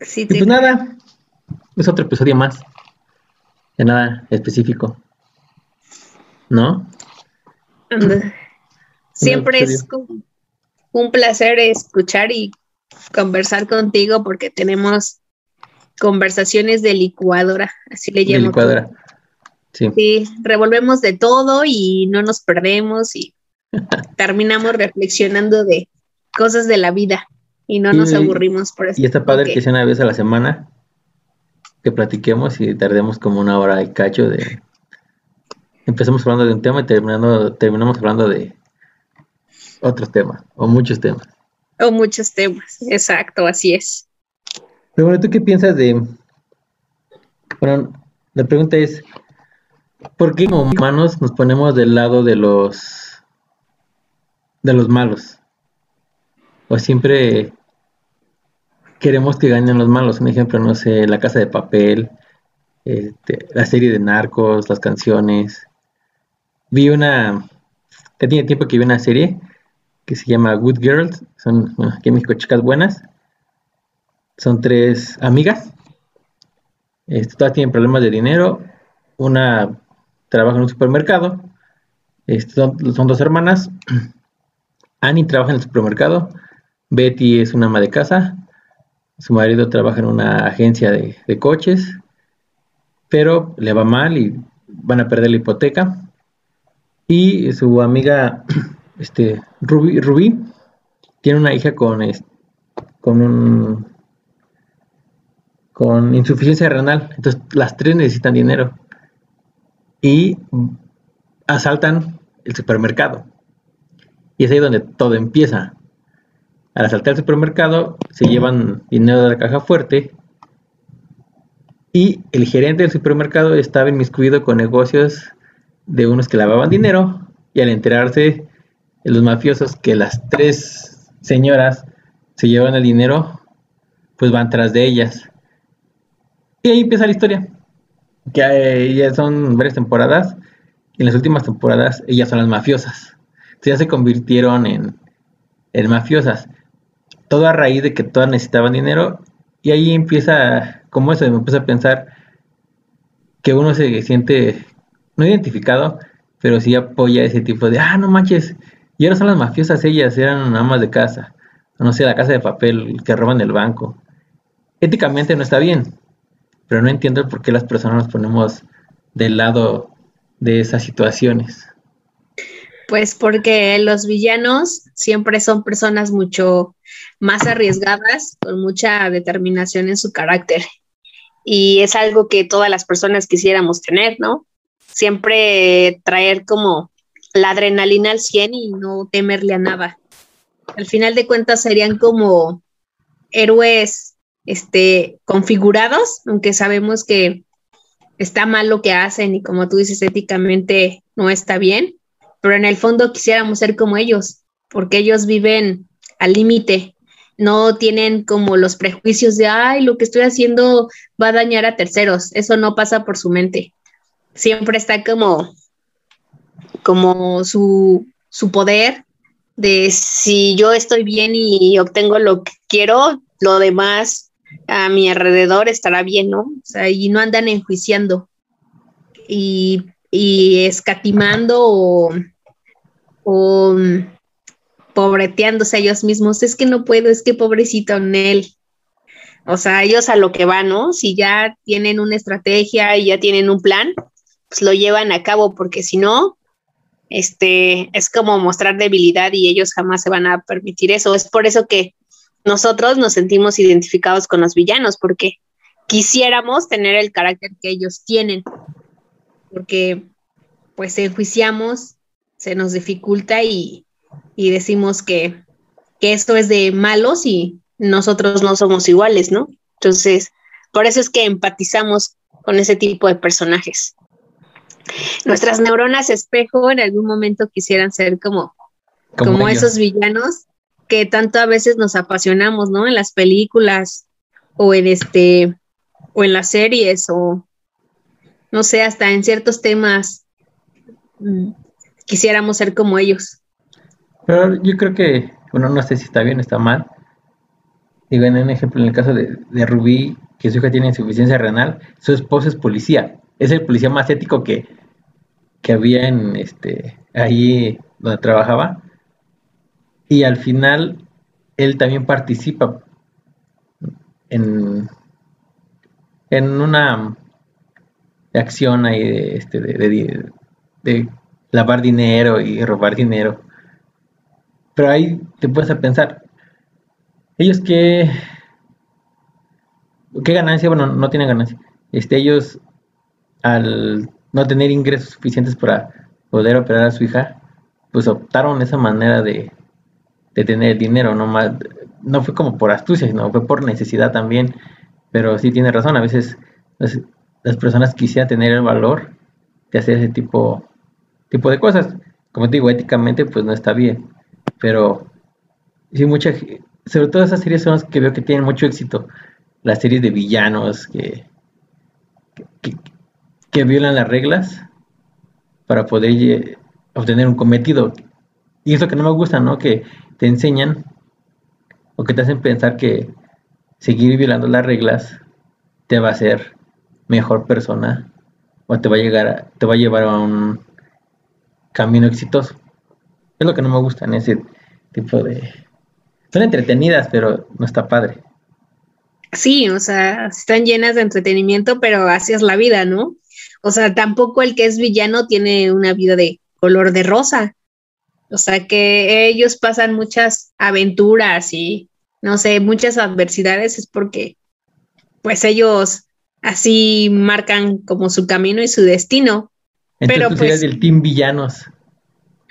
Sí, Y pues nada, es otro episodio más. De nada específico. ¿No? anda. Siempre es como un placer escuchar y conversar contigo porque tenemos conversaciones de licuadora, así le De llamo. licuadora. Sí. Sí, revolvemos de todo y no nos perdemos y terminamos reflexionando de cosas de la vida y no nos Y- aburrimos por eso. Y está padre Ok. que sea una vez a la semana que platiquemos y tardemos como una hora y cacho de... Empezamos hablando de un tema y terminando, terminamos hablando de otros temas o muchos temas. O muchos temas, exacto, así es. Pero bueno, ¿tú qué piensas de... Bueno, la pregunta es, ¿por qué como humanos nos ponemos del lado de los... de los malos? O siempre queremos que ganen los malos. Un ejemplo, no sé, La Casa de Papel, este, la serie de Narcos, las canciones. Vi una... Ya tiempo que vi una serie que se llama Good Girls. Son, aquí en México, chicas buenas. Son tres amigas. Este, todas tienen problemas de dinero. Una trabaja en un supermercado. Este, son dos hermanas. Annie trabaja en el supermercado. Betty es una ama de casa. Su marido trabaja en una agencia de, coches. Pero le va mal y van a perder la hipoteca. Y su amiga este, Ruby, tiene una hija con, con un con insuficiencia renal. Entonces las tres necesitan dinero. Y asaltan el supermercado. Y es ahí donde todo empieza. Al asaltar el supermercado, se llevan dinero de la caja fuerte. Y el gerente del supermercado estaba inmiscuido con negocios de unos que lavaban dinero. Y al enterarse los mafiosos que las tres señoras se llevan el dinero, pues van tras de ellas. Y ahí empieza la historia. Que ya son varias temporadas. Y en las últimas temporadas ellas son las mafiosas. Entonces ya se convirtieron en, en mafiosas. Todo a raíz de que todas necesitaban dinero. Y ahí empieza, como eso, me puse a pensar que uno se siente no identificado, pero sí apoya ese tipo de, ah, no manches, y ahora son las mafiosas ellas, eran amas de casa, no sé, la casa de papel que roban el banco. Éticamente no está bien, pero no entiendo por qué las personas nos ponemos del lado de esas situaciones. Pues porque los villanos siempre son personas mucho más arriesgadas, con mucha determinación en su carácter. Y es algo que todas las personas quisiéramos tener, ¿no? Siempre traer como la adrenalina al 100 y no temerle a nada. Al final de cuentas serían como héroes este, configurados, aunque sabemos que está mal lo que hacen y como tú dices, éticamente no está bien, pero en el fondo quisiéramos ser como ellos, porque ellos viven al límite, no tienen como los prejuicios de, ay, lo que estoy haciendo va a dañar a terceros, eso no pasa por su mente. Siempre está como, como su, su poder de si yo estoy bien y obtengo lo que quiero, lo demás a mi alrededor estará bien, ¿no? O sea, y no andan enjuiciando y, y escatimando o, o pobreteándose a ellos mismos. Es que no puedo, es que pobrecito en él. O sea, ellos a lo que van, ¿no? Si ya tienen una estrategia y ya tienen un plan, pues lo llevan a cabo, porque si no, este, es como mostrar debilidad y ellos jamás se van a permitir eso. Es por eso que nosotros nos sentimos identificados con los villanos, porque quisiéramos tener el carácter que ellos tienen, porque pues enjuiciamos, se nos dificulta y, y decimos que, que esto es de malos y nosotros no somos iguales, ¿no? Entonces, por eso es que empatizamos con ese tipo de personajes. Nuestras neuronas espejo en algún momento quisieran ser como, como, como esos villanos que tanto a veces nos apasionamos, ¿no? En las películas o en este o en las series o no sé, hasta en ciertos temas mm, quisiéramos ser como ellos. Pero yo creo que, bueno, no sé si está bien o está mal, Digo, en un ejemplo, en el caso de, de Rubí, que su hija tiene insuficiencia renal, su esposo es policía. Es el policía más ético que, que había en este ahí donde trabajaba. Y al final él también participa en, en una acción ahí de, este, de, de, lavar dinero y robar dinero. Pero ahí te puedes a pensar, ellos qué, qué ganancia, bueno, no tienen ganancia. Este, ellos al no tener ingresos suficientes para poder operar a su hija, pues optaron esa manera de, de tener dinero, no más, no fue como por astucia, sino fue por necesidad también, pero sí tiene razón, a veces las, personas quisieran tener el valor de hacer ese tipo, tipo de cosas, como te digo, éticamente pues no está bien, pero sí mucha, sobre todo esas series son las que veo que tienen mucho éxito, las series de villanos que, que, violan las reglas para poder obtener un cometido. Y eso que no me gusta, ¿no? Que te enseñan o que te hacen pensar que seguir violando las reglas te va a hacer mejor persona o te va a llegar a, te va a llevar a un camino exitoso. Es lo que no me gusta en ese tipo de son entretenidas, pero no está padre. Sí, o sea, están llenas de entretenimiento, pero así es la vida, ¿no? O sea, tampoco el que es villano tiene una vida de color de rosa. O sea, que ellos pasan muchas aventuras y, no sé, muchas adversidades es porque, pues ellos así marcan como su camino y su destino. Entonces, Pero, tú pues del team villanos.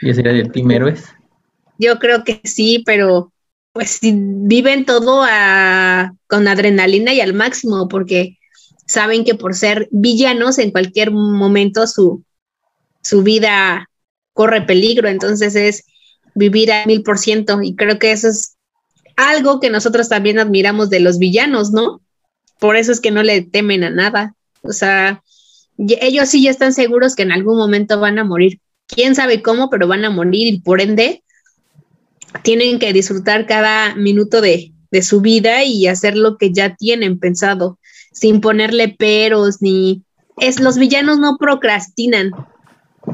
¿Yo sería del team héroes? Yo creo que sí, pero pues viven todo a, con adrenalina y al máximo, porque saben que por ser villanos en cualquier momento su, su vida corre peligro, entonces es vivir a mil por ciento y creo que eso es algo que nosotros también admiramos de los villanos, ¿no? Por eso es que no le temen a nada, o sea, ellos sí ya están seguros que en algún momento van a morir, quién sabe cómo, pero van a morir y por ende tienen que disfrutar cada minuto de, de su vida y hacer lo que ya tienen pensado sin ponerle peros ni... Es, los villanos no procrastinan.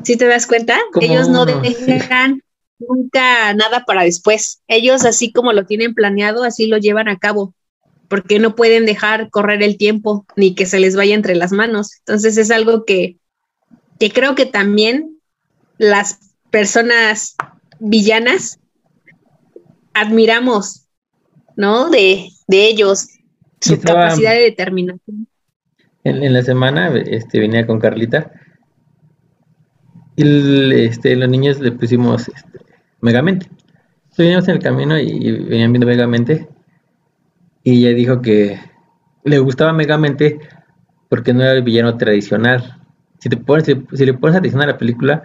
¿Sí te das cuenta? Ellos no dejan nunca nada para después. Ellos así como lo tienen planeado, así lo llevan a cabo, porque no pueden dejar correr el tiempo ni que se les vaya entre las manos. Entonces es algo que, que creo que también las personas villanas admiramos, ¿no? De, de ellos, su capacidad de determinación. En, la semana este, venía con Carlita y este, los niños le pusimos este, Megamente. Veníamos en el camino y venían viendo Megamente y ella dijo que le gustaba Megamente porque no era el villano tradicional. Si, te pones, si, le pones atención a la película,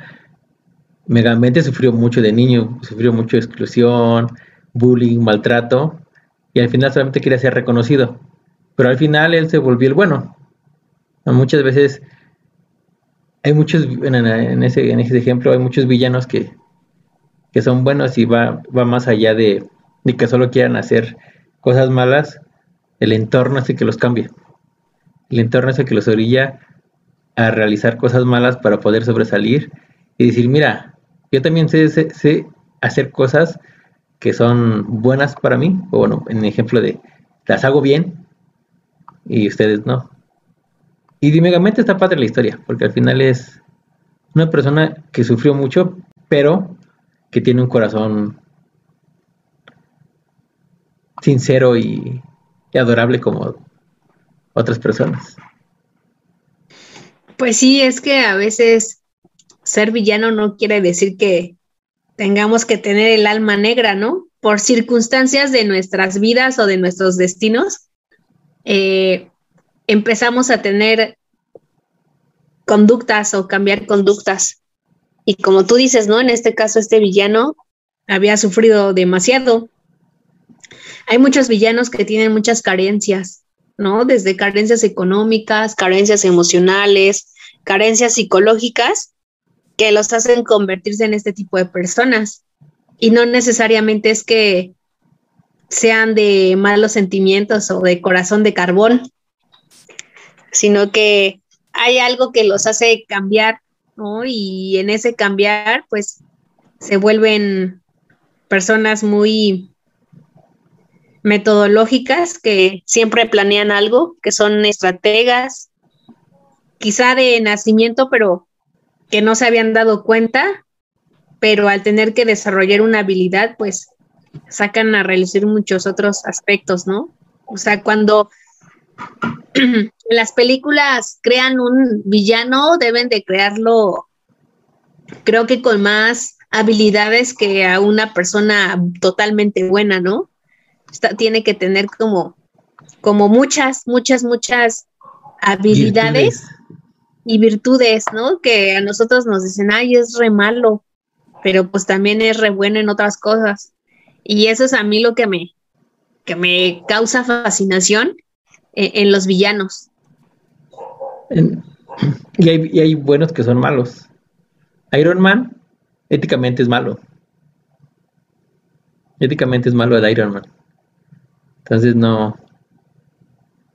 Megamente sufrió mucho de niño, sufrió mucho exclusión, bullying, maltrato, y al final solamente quería ser reconocido. Pero al final él se volvió el bueno. Muchas veces hay muchos, en, ese, en ese ejemplo, hay muchos villanos que, que son buenos y va, va más allá de, de, que solo quieran hacer cosas malas. El entorno es el que los cambia. El entorno es el que los orilla a realizar cosas malas para poder sobresalir y decir, mira, yo también sé, hacer cosas que son buenas para mí, o bueno, en ejemplo de las hago bien y ustedes no. Y Megamente está padre la historia, porque al final es una persona que sufrió mucho, pero que tiene un corazón sincero y adorable como otras personas. Pues sí, es que a veces ser villano no quiere decir que tengamos que tener el alma negra, ¿no? Por circunstancias de nuestras vidas o de nuestros destinos, eh, empezamos a tener conductas o cambiar conductas. Y como tú dices, ¿no? En este caso, este villano había sufrido demasiado. Hay muchos villanos que tienen muchas carencias, ¿no? Desde carencias económicas, carencias emocionales, carencias psicológicas, que los hacen convertirse en este tipo de personas. Y no necesariamente es que sean de malos sentimientos o de corazón de carbón, sino que hay algo que los hace cambiar, ¿no? Y en ese cambiar, pues se vuelven personas muy metodológicas que siempre planean algo, que son estrategas, quizá de nacimiento, pero que no se habían dado cuenta, pero al tener que desarrollar una habilidad, pues sacan a realizar muchos otros aspectos, ¿no? O sea, cuando las películas crean un villano, deben de crearlo, creo que con más habilidades que a una persona totalmente buena, ¿no? tiene que tener como, como muchas, muchas, muchas habilidades y virtudes, ¿no? Que a nosotros nos dicen, ay, es re malo, pero pues también es re bueno en otras cosas. Y eso es a mí lo que me, que me causa fascinación en, en los villanos. y, hay, y hay buenos que son malos. Iron Man éticamente es malo. Éticamente es malo el Iron Man. Entonces no.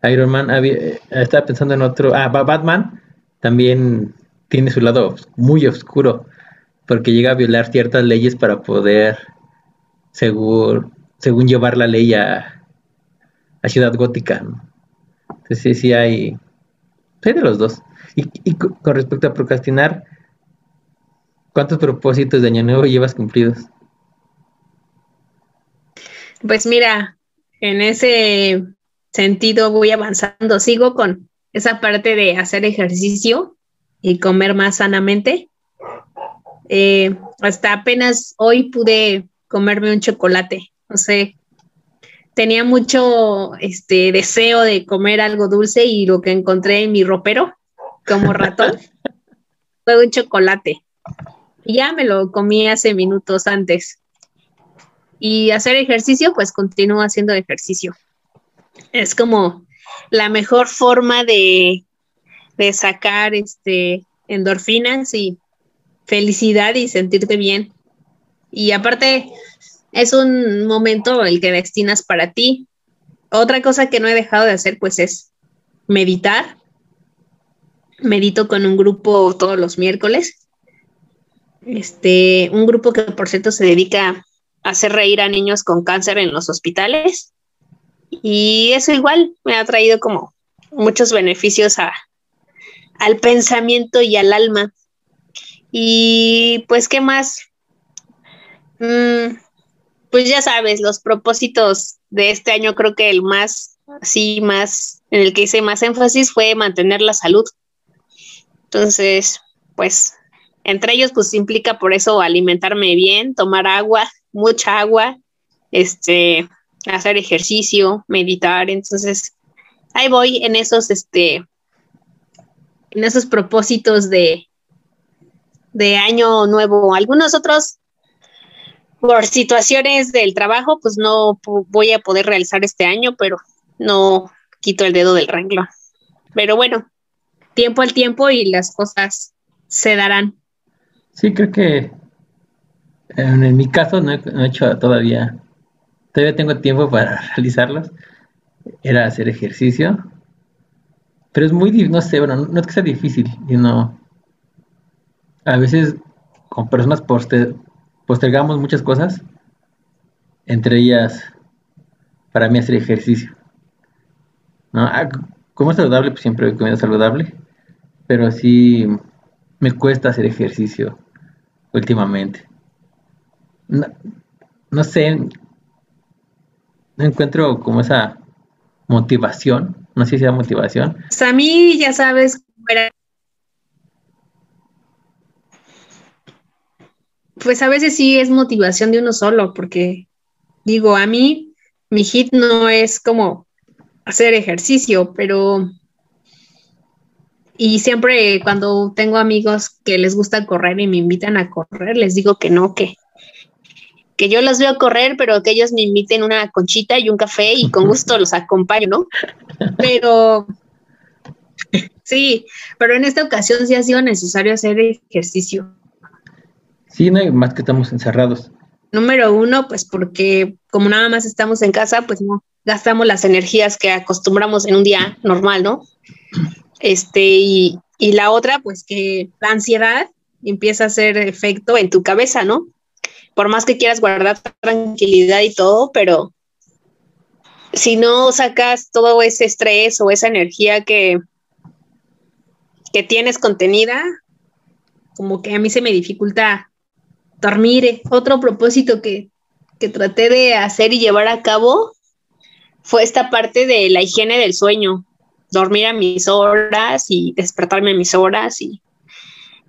Iron Man había, estaba pensando en otro. Ah, Batman también tiene su lado muy oscuro. Porque llega a violar ciertas leyes para poder, según, según llevar la ley a, a Ciudad Gótica. Entonces sí, sí hay. Hay de los dos. Y, y con respecto a procrastinar, ¿cuántos propósitos de Año Nuevo llevas cumplidos? Pues mira, en ese sentido voy avanzando. Sigo con esa parte de hacer ejercicio y comer más sanamente. Eh, hasta apenas hoy pude comerme un chocolate. No sé, tenía mucho este deseo de comer algo dulce y lo que encontré en mi ropero como ratón fue un chocolate. Y ya me lo comí hace minutos antes. Y hacer ejercicio, pues continúo haciendo ejercicio. Es como la mejor forma de, de sacar este, endorfinas y felicidad y sentirte bien. Y aparte, es un momento el que destinas para ti. Otra cosa que no he dejado de hacer, pues, es meditar. Medito con un grupo todos los miércoles. Este, un grupo que por cierto se dedica hacer reír a niños con cáncer en los hospitales. Y eso igual me ha traído como muchos beneficios a, al pensamiento y al alma. Y pues, ¿qué más? Mm, pues ya sabes, los propósitos de este año creo que el más, así más, en el que hice más énfasis fue mantener la salud. Entonces, pues, entre ellos, pues implica por eso alimentarme bien, tomar agua, mucha agua, este, hacer ejercicio, meditar, entonces ahí voy en esos, este, en esos propósitos de, de año nuevo. Algunos otros, por situaciones del trabajo, pues no voy a poder realizar este año, pero no quito el dedo del renglón. Pero bueno, tiempo al tiempo y las cosas se darán. Sí, creo que en, mi caso no he, hecho todavía, todavía tengo tiempo para realizarlos. Era hacer ejercicio. Pero es muy, no sé, bueno, no es que sea difícil, sino a veces con personas postergamos muchas cosas, entre ellas para mí hacer ejercicio. ¿no? Ah, como es saludable, pues siempre comida saludable, pero sí me cuesta hacer ejercicio últimamente no, sé, no encuentro como esa motivación, no sé si sea motivación. Pues a mí ya sabes, pues a veces sí es motivación de uno solo, porque digo, a mí mi hit no es como hacer ejercicio, pero y siempre cuando tengo amigos que les gusta correr y me invitan a correr, les digo que no, que que yo los veo correr, pero que ellos me inviten una conchita y un café y con gusto los acompaño, ¿no? Pero sí, pero en esta ocasión sí ha sido necesario hacer ejercicio. Sí, no hay más que estamos encerrados. Número uno, pues porque como nada más estamos en casa, pues no gastamos las energías que acostumbramos en un día normal, ¿no? Este, y, y la otra, pues que la ansiedad empieza a hacer efecto en tu cabeza, ¿no? Por más que quieras guardar tranquilidad y todo, pero si no sacas todo ese estrés o esa energía que, que tienes contenida, como que a mí se me dificulta dormir. Otro propósito que, que traté de hacer y llevar a cabo fue esta parte de la higiene del sueño, dormir a mis horas y despertarme a mis horas y,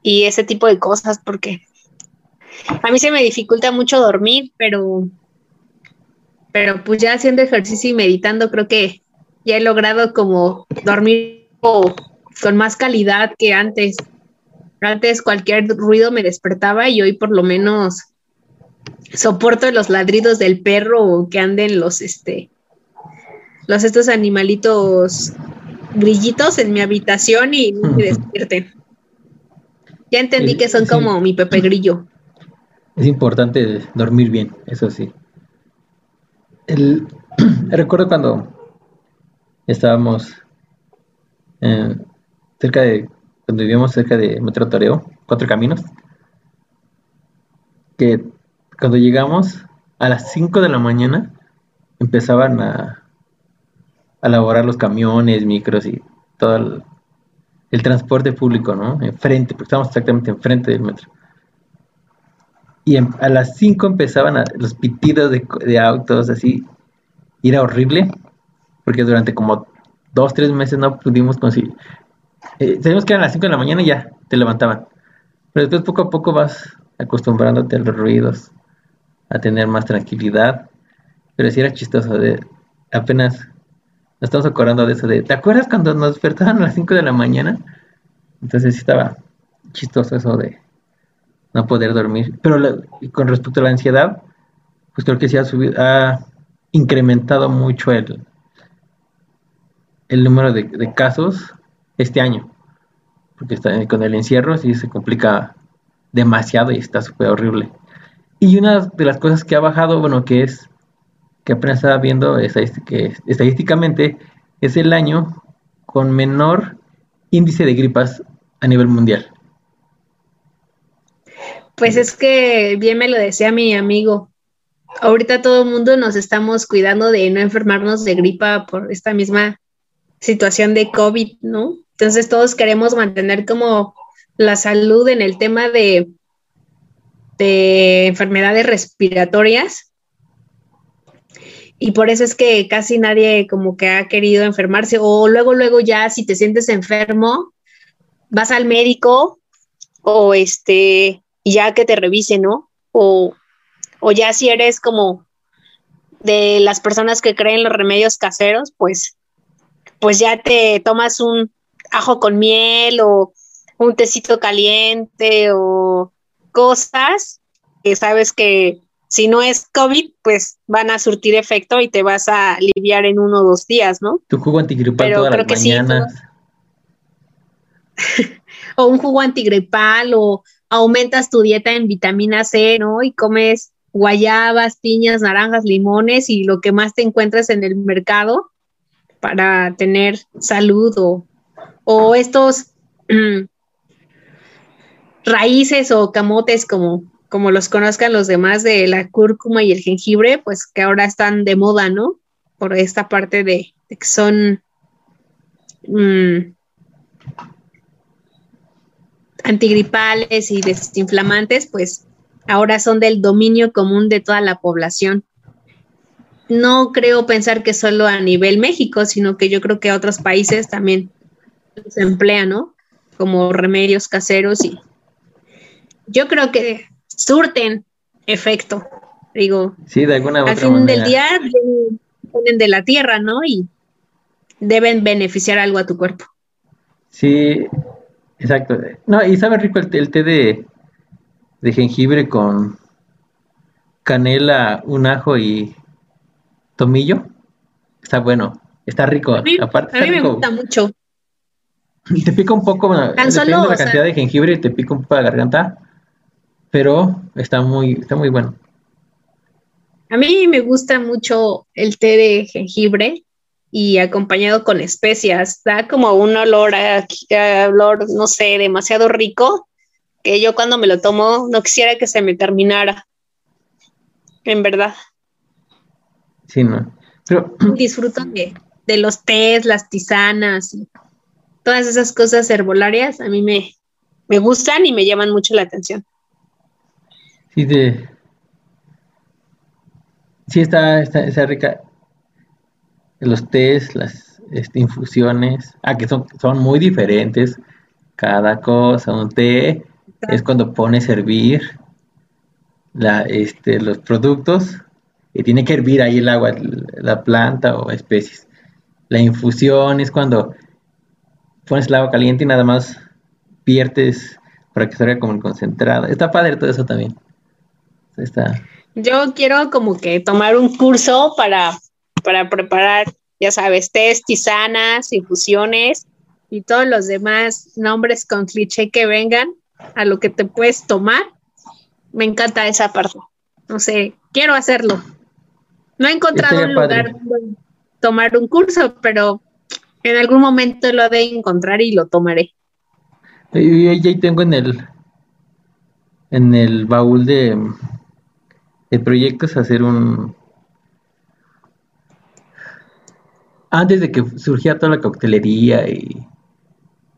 y ese tipo de cosas, porque a mí se me dificulta mucho dormir, pero, pero pues ya haciendo ejercicio y meditando creo que ya he logrado como dormir con más calidad que antes. Antes cualquier ruido me despertaba y hoy por lo menos soporto los ladridos del perro o que anden los este los estos animalitos grillitos en mi habitación y me despierten. Ya entendí que son como mi Pepe Grillo. Es importante dormir bien, eso sí. El, recuerdo cuando estábamos cerca de, cuando vivíamos cerca de Metro Toreo, Cuatro Caminos, que cuando llegamos a las 5 de la mañana empezaban a, a laborar los camiones, micros y todo el, transporte público, ¿no? Enfrente, porque estábamos exactamente enfrente del metro. Y a las 5 empezaban los pitidos de, autos, así. Y era horrible, porque durante como dos, tres meses no pudimos conseguir. Eh, sabemos que eran las 5 de la mañana y ya te levantaban. Pero después poco a poco vas acostumbrándote a los ruidos, a tener más tranquilidad. Pero sí era chistoso, de apenas nos estamos acordando de eso de, ¿te acuerdas cuando nos despertaban a las 5 de la mañana? Entonces sí estaba chistoso eso de no poder dormir. Pero con respecto a la ansiedad, pues creo que sí ha subido, ha incrementado mucho el, el número de, casos este año. Porque está, con el encierro sí se complica demasiado y está súper horrible. Y una de las cosas que ha bajado, bueno, que es que apenas estaba viendo estadísticamente es el año con menor índice de gripas a nivel mundial. Pues es que bien me lo decía mi amigo. Ahorita todo el mundo nos estamos cuidando de no enfermarnos de gripa por esta misma situación de COVID, ¿no? Entonces todos queremos mantener como la salud en el tema de, de enfermedades respiratorias y por eso es que casi nadie como que ha querido enfermarse o luego, luego ya si te sientes enfermo, vas al médico o este, ya que te revise, ¿no? O, o ya si eres como de las personas que creen los remedios caseros, pues, pues ya te tomas un ajo con miel o un tecito caliente o cosas que sabes que si no es COVID, pues van a surtir efecto y te vas a aliviar en uno o dos días, ¿no? Tu jugo antigripal todas las mañanas. o un jugo antigripal o aumentas tu dieta en vitamina C, ¿no? Y comes guayabas, piñas, naranjas, limones y lo que más te encuentres en el mercado para tener salud o, o estos raíces o camotes como como los conozcan los demás de la cúrcuma y el jengibre, pues que ahora están de moda, ¿no? Por esta parte de, que son mm, antigripales y desinflamantes, pues ahora son del dominio común de toda la población. No creo pensar que solo a nivel México, sino que yo creo que otros países también se emplean, ¿no? Como remedios caseros y yo creo que surten efecto. Digo, sí, de alguna al fin del día vienen de la tierra, ¿no? Y deben beneficiar algo a tu cuerpo. Sí, exacto. No, y sabe rico el, té de, de jengibre con canela, un ajo y tomillo. Está bueno, está rico. A mí, Aparte, a mí me gusta mucho. Te pica un poco, Tan solo, la cantidad de jengibre, te pica un poco la garganta, pero está muy, está muy bueno. A mí me gusta mucho el té de jengibre y acompañado con especias. Da como un olor, a, olor, no sé, demasiado rico, que yo cuando me lo tomo no quisiera que se me terminara. En verdad. Sí, no. Pero... Disfruto de, de los tés, las tisanas, todas esas cosas herbolarias. A mí me, me gustan y me llaman mucho la atención. Sí, de... sí está, está, rica. Los tés, las este, infusiones, ah, que son, son muy diferentes. Cada cosa, un té es cuando pones a hervir la, este, los productos y tiene que hervir ahí el agua, la planta o especies. La infusión es cuando pones el agua caliente y nada más viertes para que salga como el concentrado. Está padre todo eso también. Está. Yo quiero como que tomar un curso para, para preparar, ya sabes, test, tisanas, infusiones y todos los demás nombres con cliché que vengan a lo que te puedes tomar. Me encanta esa parte. No sé, quiero hacerlo. No he encontrado un lugar donde tomar un curso, pero en algún momento lo de encontrar y lo tomaré. Y ahí tengo en el en el baúl de, de proyectos hacer un antes de que surgiera toda la coctelería y,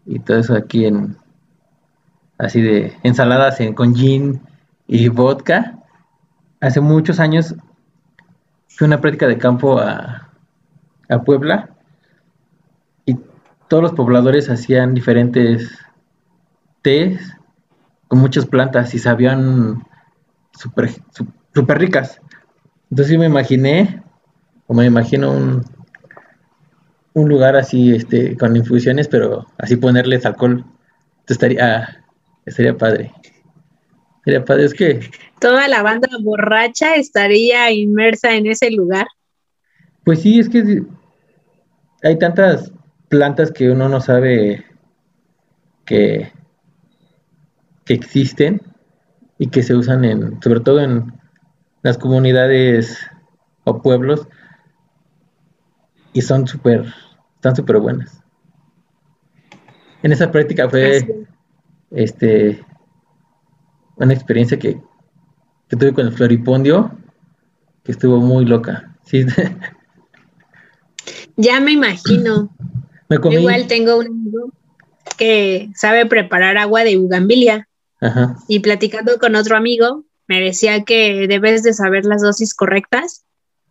y todo eso aquí en así de ensaladas en, con gin y vodka hace muchos años fui a una práctica de campo a, a Puebla y todos los pobladores hacían diferentes tés con muchas plantas y sabían súper super ricas. Entonces yo me imaginé, o me imagino un, un lugar así, este, con infusiones, pero así ponerles alcohol. estaría, estaría padre. Estaría padre, es que... Toda la banda borracha estaría inmersa en ese lugar. Pues sí, es que hay tantas plantas que uno no sabe que, que existen y que se usan en, sobre todo en las comunidades o pueblos y son súper, están súper buenas. En esa práctica fue este una experiencia que, que tuve con el floripondio que estuvo muy loca. Sí. Ya me imagino. Igual tengo un amigo que sabe preparar agua de bugambilia. Y platicando con otro amigo, me decía que debes de saber las dosis correctas,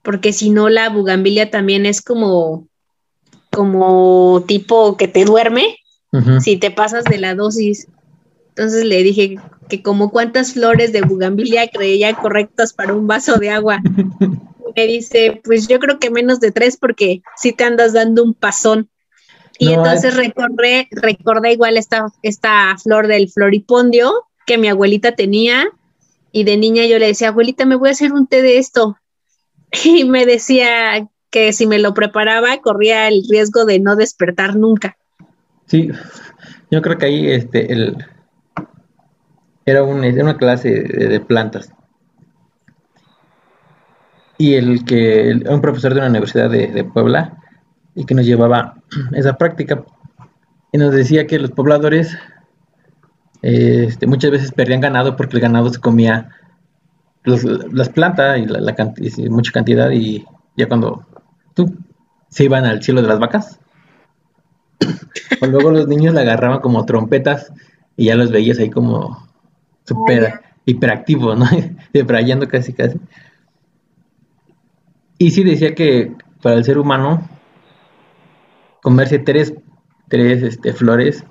porque si no la bugambilia también es como, como tipo que te duerme si te pasas de la dosis. Entonces le dije que como cuántas flores de bugambilia creía correctas para un vaso de agua. me dice, pues yo creo que menos de tres porque si te andas dando un pasón. Y entonces recordé, recordé igual esta, esta flor del floripondio que mi abuelita tenía y de niña yo le decía, abuelita, me voy a hacer un té de esto. Y me decía que si me lo preparaba corría el riesgo de no despertar nunca. Sí, yo creo que ahí este, el, era, una clase de, plantas. Y el que, un profesor de una universidad de Puebla, y que nos llevaba esa práctica y nos decía que los pobladores este, muchas veces perdían ganado porque el ganado se comía las plantas y, la, mucha cantidad y ya cuando tú se iban al cielo de las vacas o luego los niños la agarraban como trompetas y ya los veías ahí como súper hiperactivos, ¿no? Debrayando casi casi. Y sí decía que para el ser humano comerse tres, tres este, flores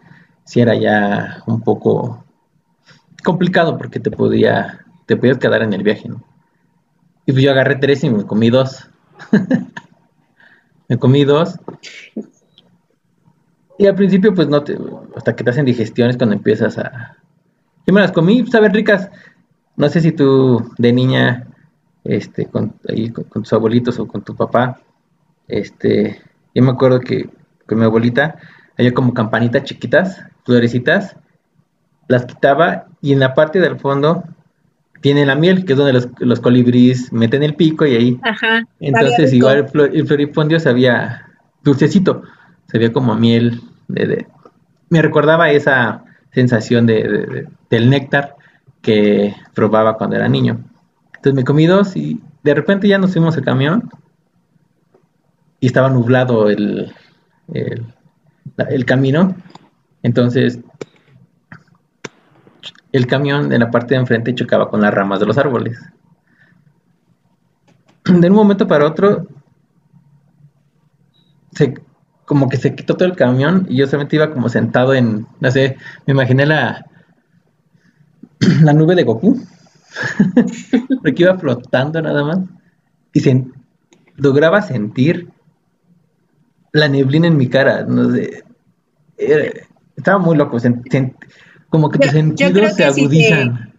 si era ya un poco complicado porque te podía, te podías quedar en el viaje, ¿no? Y pues yo agarré tres y me comí dos. me comí dos. Y al principio, pues no te, hasta que te hacen digestiones cuando empiezas a. Yo me las comí, saben ricas. No sé si tú de niña, este, con, con tus abuelitos o con tu papá, este, yo me acuerdo que con mi abuelita, había como campanitas chiquitas, florecitas, las quitaba y en la parte del fondo tiene la miel, que es donde los, los colibríes meten el pico y ahí. Ajá. Entonces, igual el, floripondio sabía dulcecito, sabía como miel. De, me recordaba esa sensación de, del néctar que probaba cuando era niño. Entonces me comí dos y de repente ya nos fuimos al camión y estaba nublado el, el, camino. Entonces el camión en la parte de enfrente chocaba con las ramas de los árboles. De un momento para otro, como que se quitó todo el camión y yo solamente iba como sentado en, no sé, me imaginé la, la nube de Goku, porque iba flotando nada más y se lograba sentir la neblina en mi cara, estaba muy loco, como que tus sentidos se agudizan.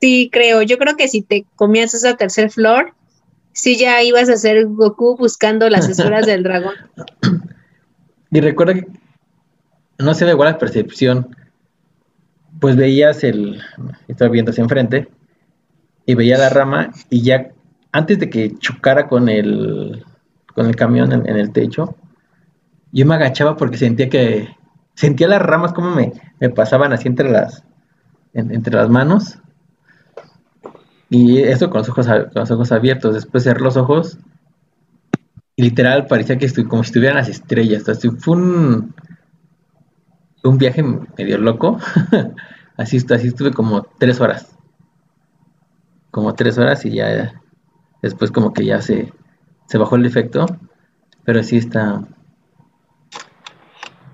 Sí, creo, yo creo que si te comías esa tercer flor, sí ya ibas a ser Goku buscando las esferas del dragón. Y recuerda que no se da igual la percepción, pues veías el, estaba viendo hacia enfrente, y veía la rama, y ya antes de que chocara con el, con el camión en, el techo, yo me agachaba porque sentía que, sentía las ramas como me, pasaban así entre las, entre las manos, y eso con los ojos, con los ojos abiertos, después cerré los ojos, y literal parecía que estoy como si estuvieran las estrellas, así fue un, un viaje medio loco, así, así estuve como tres horas. Como tres horas y ya después como que ya se, se bajó el efecto, pero sí está,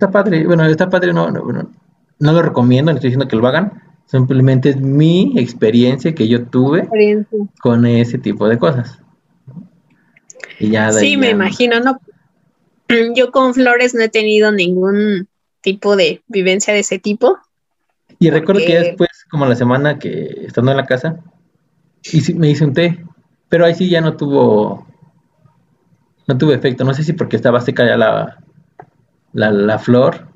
está padre, bueno, está padre, no, no, no lo recomiendo, no estoy diciendo que lo hagan, simplemente es mi experiencia que yo tuve con ese tipo de cosas. Y ya sí, me imagino, no. Yo con flores no he tenido ningún tipo de vivencia de ese tipo. Y recuerdo que después, como la semana que estando en la casa, y me hice un té, pero ahí sí ya no tuvo, no tuvo efecto. No sé si porque estaba seca ya la, la, flor,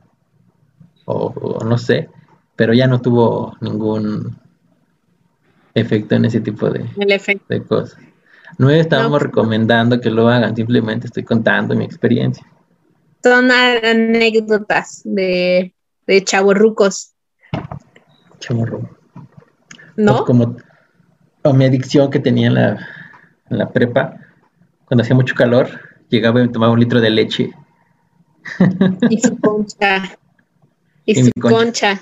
o, no sé, pero ya no tuvo ningún efecto en ese tipo de, de cosas. No estamos pues, recomendando que lo hagan, simplemente estoy contando mi experiencia. Son anécdotas de, de chavorrucos. Chavorrucos. ¿No? como, mi adicción que tenía en la, prepa, cuando hacía mucho calor, llegaba y me tomaba un litro de leche. Y su concha. Y, su concha.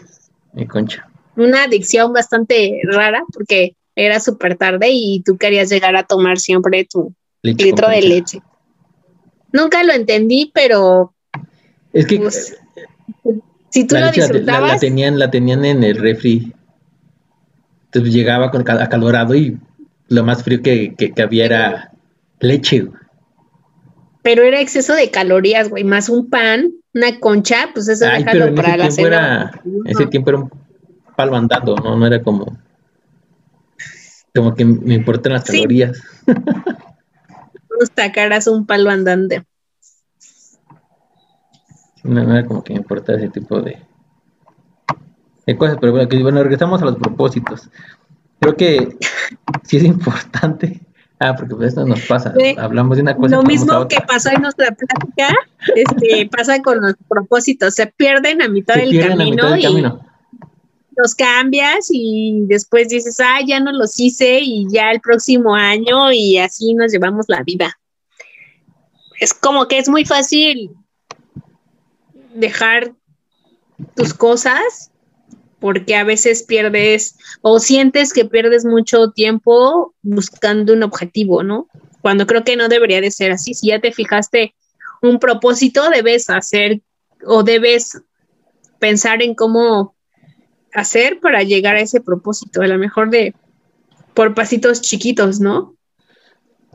Mi concha. Una adicción bastante rara porque era súper tarde y tú querías llegar a tomar siempre tu litro de leche. Nunca lo entendí, pero... Es que... Pues, si tú lo disfrutabas... La, tenían, la tenían en el refri entonces llegaba con acalorado y lo más frío que, que, había era leche. Pero era exceso de calorías, güey, más un pan, una concha, pues eso Ay, déjalo para la cena. ese tiempo era un palo andando, ¿no? No era como como que me importan las calorías. Nos sacaras un palo andante. No, no era como que me importara ese tipo de, cosas, pero bueno, que, bueno, regresamos a los propósitos. Creo que sí es importante. Ah, porque pues esto nos pasa. Hablamos de una cosa. Lo mismo que pasó en nuestra plática, este, pasa con los propósitos. Se pierden a mitad, del, camino y los cambias y después dices, ah, ya no los hice y ya el próximo año y así nos llevamos la vida. Es como que es muy fácil dejar tus cosas porque a veces pierdes o sientes que pierdes mucho tiempo buscando un objetivo, ¿no? Cuando creo que no debería de ser así. Si ya te fijaste un propósito, debes hacer o debes pensar en cómo hacer para llegar a ese propósito, a lo mejor de por pasitos chiquitos, ¿no?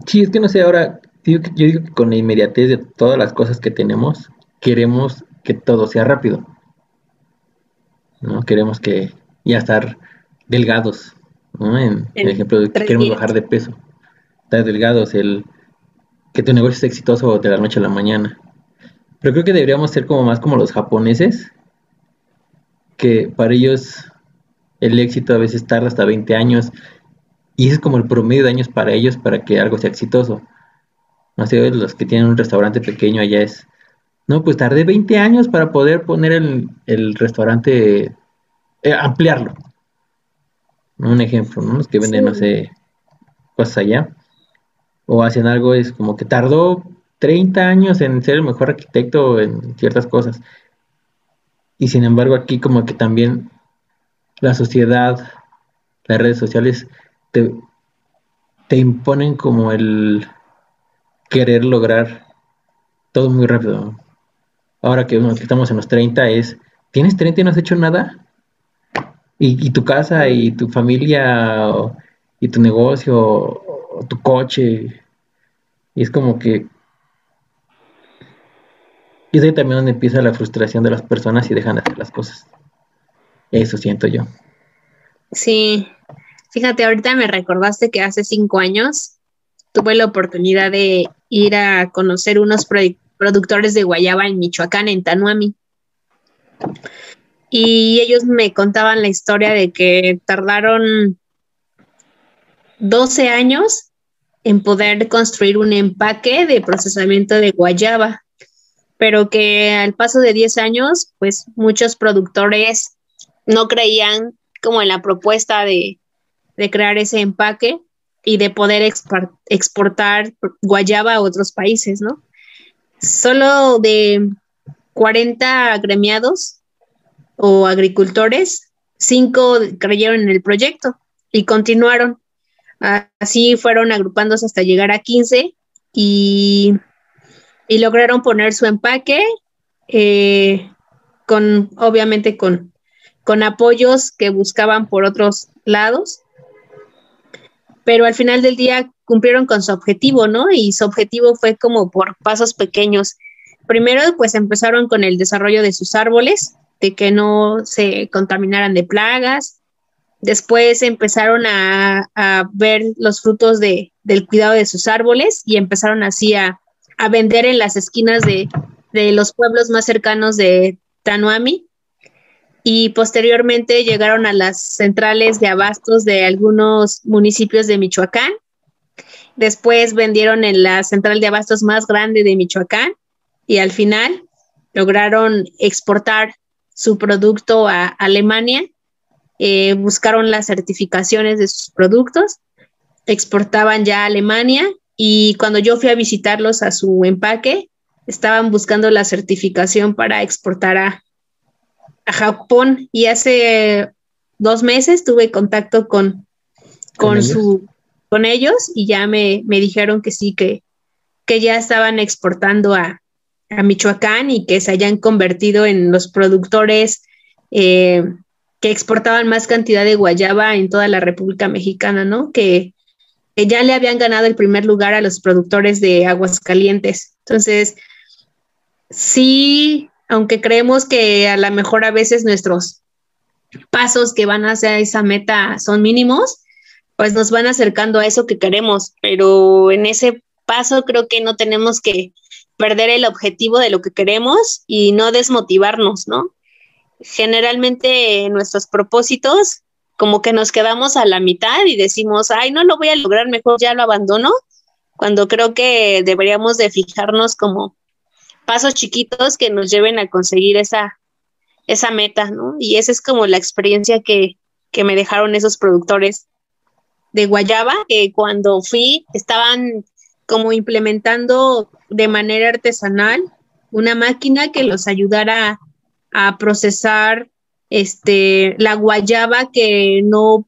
Sí, es que no sé, ahora yo digo que con la inmediatez de todas las cosas que tenemos, queremos que todo sea rápido. ¿No? Queremos que ya estar delgados, ¿no? En, el ejemplo de que queremos bajar de peso, estar delgados, el que tu negocio sea exitoso de la noche a la mañana. Pero creo que deberíamos ser como más como los japoneses, que para ellos el éxito a veces tarda hasta 20 años y ese es como el promedio de años para ellos para que algo sea exitoso. No sé, los que tienen un restaurante pequeño allá es, no, pues tardé 20 años para poder poner el, restaurante, eh, ampliarlo. Un ejemplo, ¿no? Los que venden, no sé, cosas allá. O hacen algo, es como que tardó 30 años en ser el mejor arquitecto en ciertas cosas. Y sin embargo aquí como que también la sociedad, las redes sociales te, te imponen como el querer lograr todo muy rápido. Ahora que, estamos en los 30 es, ¿tienes 30 y no has hecho nada? Y, tu casa y tu familia y tu negocio o, tu coche. Y es como que... Y es ahí también donde empieza la frustración de las personas y dejan de hacer las cosas. Eso siento yo. Sí, fíjate, ahorita me recordaste que hace cinco años tuve la oportunidad de ir a conocer unos productores de guayaba en Michoacán, en Tanuami. Y ellos me contaban la historia de que tardaron 12 años en poder construir un empaque de procesamiento de guayaba, pero que al paso de 10 años, pues muchos productores no creían como en la propuesta de, de crear ese empaque y de poder exportar guayaba a otros países, ¿no? Solo de 40 agremiados o agricultores, cinco creyeron en el proyecto y continuaron. Así fueron agrupándose hasta llegar a 15 y, y lograron poner su empaque, eh, con, obviamente con, con apoyos que buscaban por otros lados pero al final del día cumplieron con su objetivo, ¿no? Y su objetivo fue como por pasos pequeños. Primero, pues empezaron con el desarrollo de sus árboles, de que no se contaminaran de plagas. Después empezaron a, ver los frutos de, del cuidado de sus árboles y empezaron así a, a vender en las esquinas de, de los pueblos más cercanos de Tanuami y posteriormente llegaron a las centrales de abastos de algunos municipios de Michoacán. Después vendieron en la central de abastos más grande de Michoacán y al final lograron exportar su producto a Alemania. Eh, buscaron las certificaciones de sus productos, exportaban ya a Alemania y cuando yo fui a visitarlos a su empaque, estaban buscando la certificación para exportar a, a Japón y hace dos meses tuve contacto con, con, su con ellos y ya me, dijeron que sí, que, que ya estaban exportando a, a, Michoacán y que se hayan convertido en los productores eh, que exportaban más cantidad de guayaba en toda la República Mexicana, ¿no? Que, que ya le habían ganado el primer lugar a los productores de aguas calientes. Entonces, sí aunque creemos que a lo mejor a veces nuestros pasos que van hacia esa meta son mínimos, pues nos van acercando a eso que queremos, pero en ese paso creo que no tenemos que perder el objetivo de lo que queremos y no desmotivarnos, ¿no? Generalmente nuestros propósitos como que nos quedamos a la mitad y decimos, ay, no lo voy a lograr, mejor ya lo abandono, cuando creo que deberíamos de fijarnos como pasos chiquitos que nos lleven a conseguir esa, esa meta, ¿no? Y esa es como la experiencia que, que me dejaron esos productores de Guayaba, que cuando fui estaban como implementando de manera artesanal una máquina que los ayudara a procesar este, la guayaba que no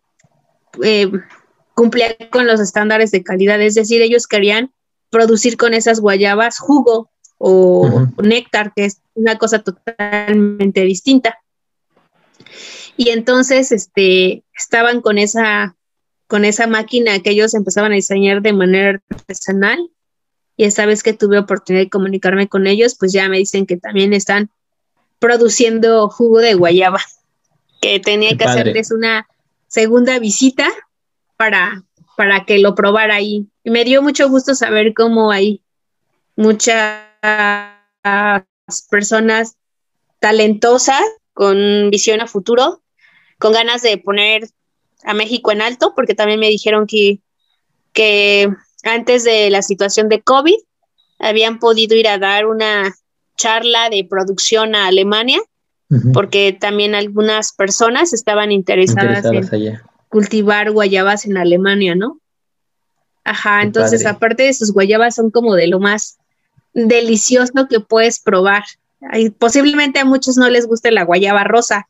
eh, cumplía con los estándares de calidad. Es decir, ellos querían producir con esas guayabas jugo o, néctar, que es una cosa totalmente distinta. Y entonces este, estaban con esa, con esa máquina que ellos empezaban a diseñar de manera artesanal. Y esta vez que tuve oportunidad de comunicarme con ellos, pues ya me dicen que también están produciendo jugo de guayaba, que tenía que hacerles una segunda visita para, para que lo probara ahí. Y me dio mucho gusto saber cómo hay mucha personas talentosas con visión a futuro con ganas de poner a México en alto, porque también me dijeron que, que antes de la situación de COVID habían podido ir a dar una charla de producción a Alemania, porque también algunas personas estaban interesadas, en cultivar guayabas en Alemania, ¿no? Ajá, entonces aparte de sus guayabas son como de lo más delicioso que puedes probar. posiblemente a muchos no les guste la guayaba rosa,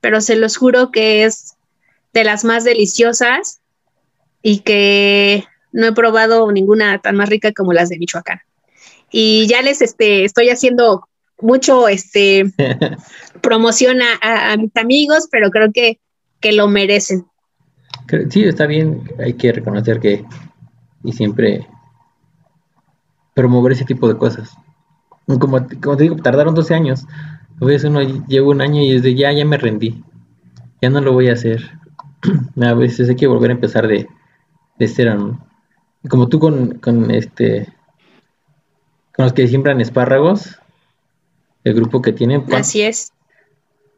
pero se los juro que es de las más deliciosas y que no he probado ninguna tan más rica como las de Michoacán. Y ya les este, estoy haciendo mucho este, promoción a, mis amigos, pero creo que, que lo merecen. Sí, está bien, hay que reconocer que y siempre promover ese tipo de cosas. Como, como te digo, tardaron 12 años. A veces uno lleva un año y desde ya, ya me rendí. Ya no lo voy a hacer. a veces hay que volver a empezar de, de cero. Como tú con, con este con los que siembran espárragos, el grupo que tienen. Así es.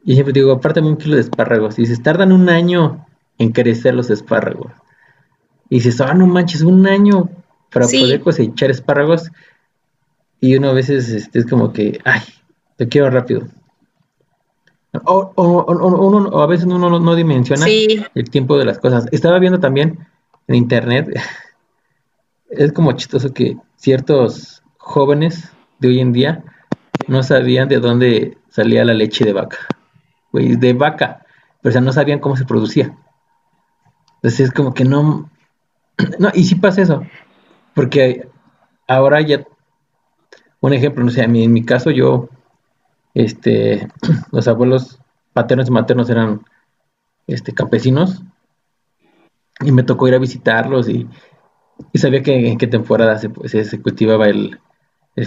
Y siempre digo, apártame un kilo de espárragos. Y dices, tardan un año en crecer los espárragos. Y dices, ah, no manches, un año para poder cosechar espárragos. Y uno a veces este, es como que, ay, te quiero rápido. O, o, a veces uno no, dimensiona el tiempo de las cosas. Estaba viendo también en internet, es como chistoso que ciertos jóvenes de hoy en día no sabían de dónde salía la leche de vaca. de vaca, pero o sea, no sabían cómo se producía. Entonces es como que no, no, y sí pasa eso, porque ahora ya, un ejemplo, no sé, en mi caso yo, este, los abuelos paternos y maternos eran este, campesinos. Y me tocó ir a visitarlos y, sabía que en qué temporada se, se, cultivaba el,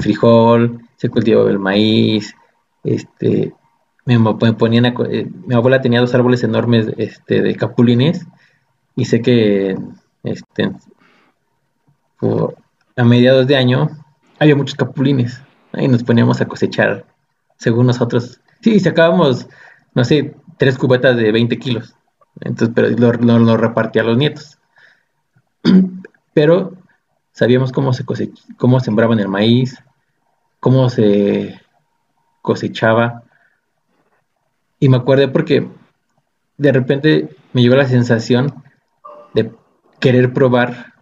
frijol, se cultivaba el maíz, este, me, ponían eh, mi abuela tenía dos árboles enormes este, de capulines y sé que este, a mediados de año había muchos capulines. Y nos poníamos a cosechar según nosotros. Sí, sacábamos, no sé, tres cubetas de 20 kilos. Entonces, pero lo, lo, repartía a los nietos. Pero sabíamos cómo se cómo sembraban el maíz, cómo se cosechaba. Y me acuerdo porque de repente me llegó la sensación de querer probar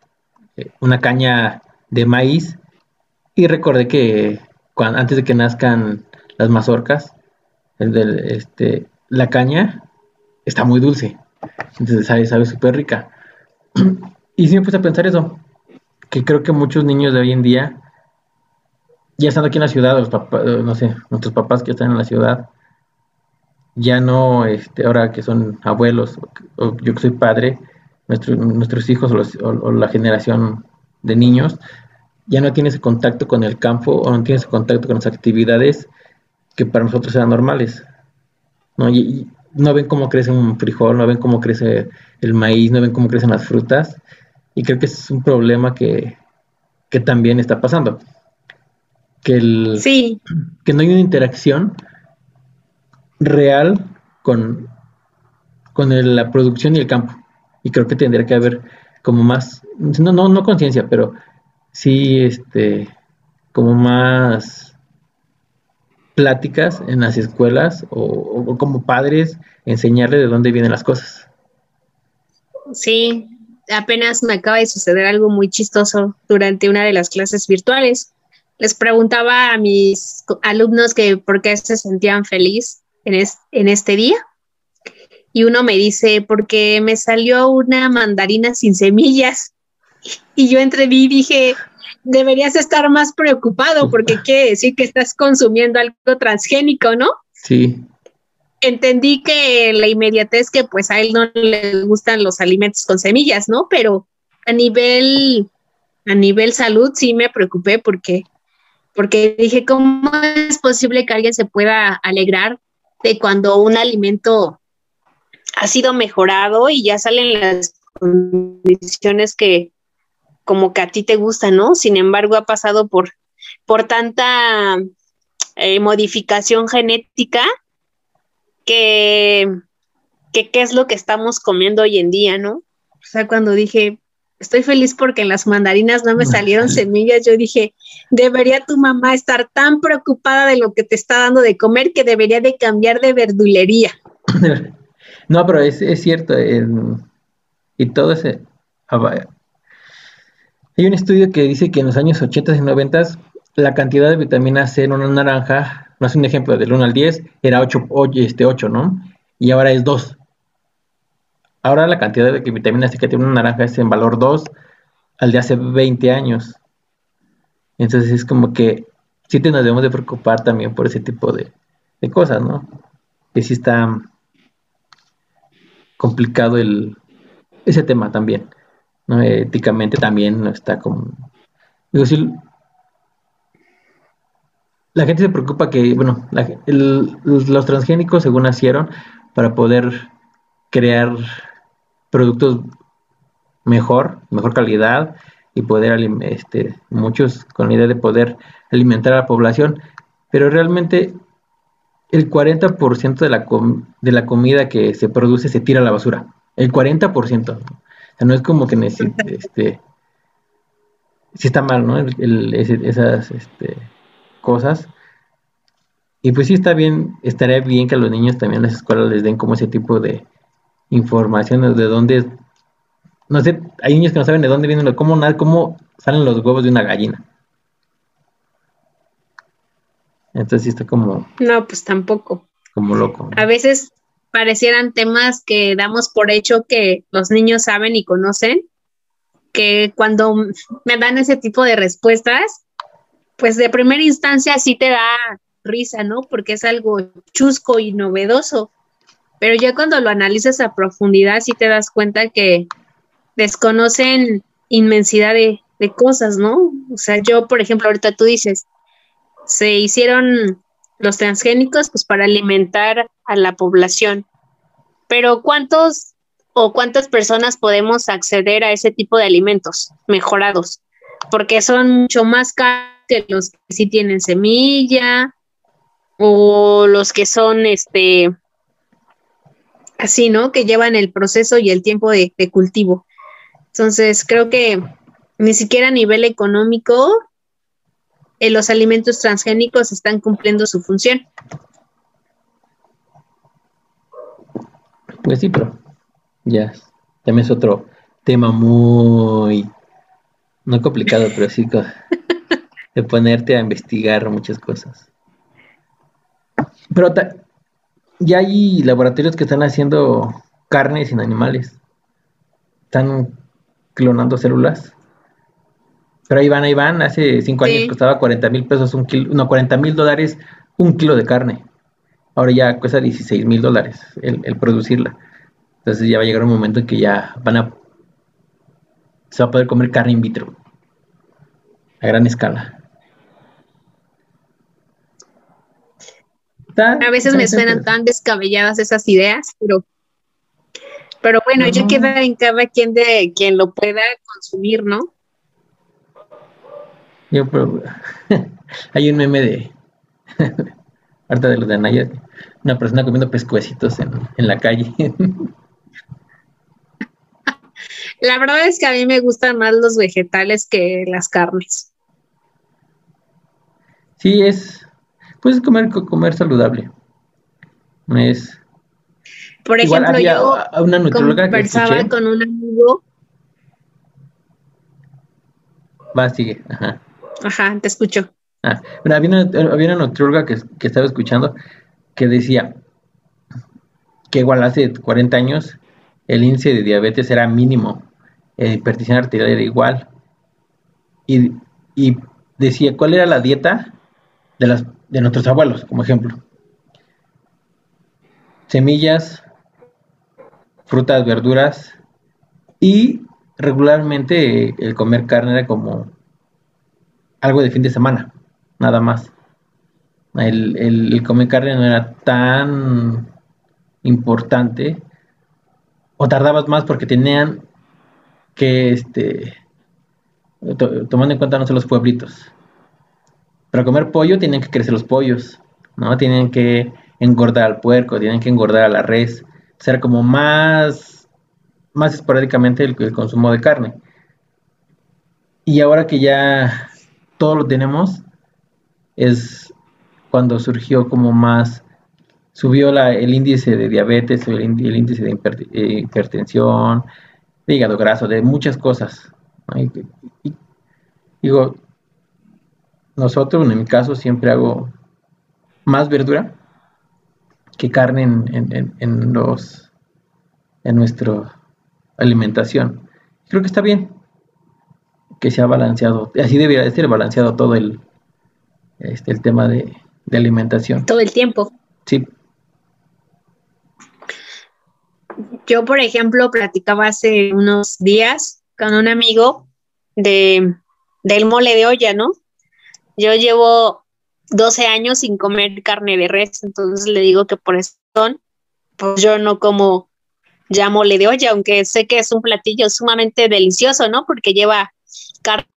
eh, una caña de maíz y recordé que antes de que nazcan las mazorcas, el este, la caña está muy dulce, entonces sabe, sabe súper rica. Y sí me puse a pensar eso, que creo que muchos niños de hoy en día, ya estando aquí en la ciudad, los papás, no sé, nuestros papás que están en la ciudad, ya no, este, ahora que son abuelos, o yo que soy padre, nuestros hijos o, la generación de niños ya no tiene ese contacto con el campo o no tiene ese contacto con las actividades que para nosotros eran normales. ¿no? Y, no ven cómo crece un frijol, no ven cómo crece el maíz, no ven cómo crecen las frutas. Y creo que es un problema que, también está pasando. Que, el, sí. que no hay una interacción real con, con la producción y el campo y creo que tendría que haber como más, no, no, no conciencia, pero sí, este, como más pláticas en las escuelas o, como padres enseñarle de dónde vienen las cosas. Sí, apenas me acaba de suceder algo muy chistoso durante una de las clases virtuales. Les preguntaba a mis alumnos que por qué se sentían feliz en, en este día y uno me dice, porque me salió una mandarina sin semillas. Y yo entreví y dije, deberías estar más preocupado porque quiere decir que estás consumiendo algo transgénico, ¿no? Sí. Entendí que la inmediatez que pues a él no le gustan los alimentos con semillas, ¿no? Pero a nivel, a nivel salud sí me preocupé porque, porque dije, ¿cómo es posible que alguien se pueda alegrar de cuando un alimento ha sido mejorado y ya salen las condiciones que como que a ti te gustan, ¿no? Sin embargo, ha pasado por, por tanta eh, modificación genética que, que qué es lo que estamos comiendo hoy en día, ¿no? O sea, cuando dije, estoy feliz porque en las mandarinas no me salieron semillas, yo dije, debería tu mamá estar tan preocupada de lo que te está dando de comer que debería de cambiar de verdulería. No, pero es, cierto, y todo ese... Hay un estudio que dice que en los años 80 y 90 la cantidad de vitamina C en una naranja, no es un ejemplo, del 1 al 10, era 8, este 8, ¿no? Y ahora es 2. Ahora la cantidad de vitamina C que tiene una naranja es en valor 2 al de hace 20 años. Entonces es como que sí te nos debemos de preocupar también por ese tipo de, cosas, ¿no? Que sí está complicado el, ese tema también. ¿No? Éticamente también no está como... Digo, sí, la gente se preocupa que, bueno, los transgénicos según nacieron para poder crear productos mejor, mejor calidad y poder, este, muchos con la idea de poder alimentar a la población, pero realmente el 40% de la, de la comida que se produce se tira a la basura, el 40%. O sea, no es como que necesite, este, si está mal, ¿no? esas, este, cosas. Y pues sí está bien, estaría bien que a los niños también en las escuelas les den como ese tipo de información de dónde, no sé, hay niños que no saben de dónde vienen, cómo, cómo salen los huevos de una gallina. Entonces sí está como... No, pues tampoco. Como loco. A veces parecieran temas que damos por hecho que los niños saben y conocen, que cuando me dan ese tipo de respuestas, pues de primera instancia sí te da risa, ¿no? Porque es algo chusco y novedoso. Pero ya cuando lo analizas a profundidad, sí te das cuenta que desconocen inmensidad de, de cosas, ¿no? O sea, yo, por ejemplo, ahorita tú dices, se hicieron los transgénicos pues para alimentar a la población. Pero ¿cuántos o cuántas personas podemos acceder a ese tipo de alimentos mejorados? Porque son mucho más caros que los que sí tienen semilla o los que son este así, ¿no? Que llevan el proceso y el tiempo de, cultivo. Entonces, creo que ni siquiera a nivel económico eh, los alimentos transgénicos están cumpliendo su función. Pues sí, pero ya, también es otro tema muy, no complicado, pero sí de ponerte a investigar muchas cosas. Pero ya hay laboratorios que están haciendo carne sin animales. Están clonando células. Pero ahí van, ahí van. Hace cinco años costaba 40 mil pesos un kilo, no, 40 mil dólares un kilo de carne. Ahora ya cuesta 16 mil dólares el, producirla. Entonces ya va a llegar un momento en que ya van a... Se va a poder comer carne in vitro. A gran escala. a veces me suenan tan descabelladas esas ideas, pero, pero bueno, ya queda en cada quien de quien lo pueda consumir, ¿no? Yo, pero, hay un meme de harta de los de Anaya, una persona comiendo pescuecitos en, en la calle. La verdad es que a mí me gustan más los vegetales que las carnes. Sí, es, Puedes comer, comer saludable. No es. Por ejemplo, yo una conversaba con un amigo. Va, sigue. Ajá. Ajá, te escucho. Ah, había, una, había nutrióloga que, que estaba escuchando que decía que igual hace 40 años el índice de diabetes era mínimo, la hipertensión arterial era igual. Y, y, decía, ¿cuál era la dieta de las de nuestros abuelos, como ejemplo. Semillas, frutas, verduras y regularmente el comer carne era como algo de fin de semana, nada más. El, comer carne no era tan importante o tardabas más porque tenían que, este, tomando en cuenta no sé los pueblitos, para comer pollo tienen que crecer los pollos, ¿no? Tienen que engordar al puerco, tienen que engordar a la res, será como más, más esporádicamente el, el consumo de carne. Y ahora que ya todo lo tenemos, es cuando surgió como más, subió la, el índice de diabetes, el, índice de eh, hipertensión, de hígado graso, de muchas cosas. digo, nosotros, en mi caso, siempre hago más verdura que carne en, en los en nuestra alimentación. Creo que está bien que sea balanceado. Así debería de ser balanceado todo el, este, el tema de, de alimentación. Todo el tiempo. Sí. Yo, por ejemplo, platicaba hace unos días con un amigo de, del mole de olla, ¿no? Yo llevo 12 años sin comer carne de res, entonces le digo que por eso pues yo no como ya mole de olla, aunque sé que es un platillo sumamente delicioso, ¿no? Porque lleva carne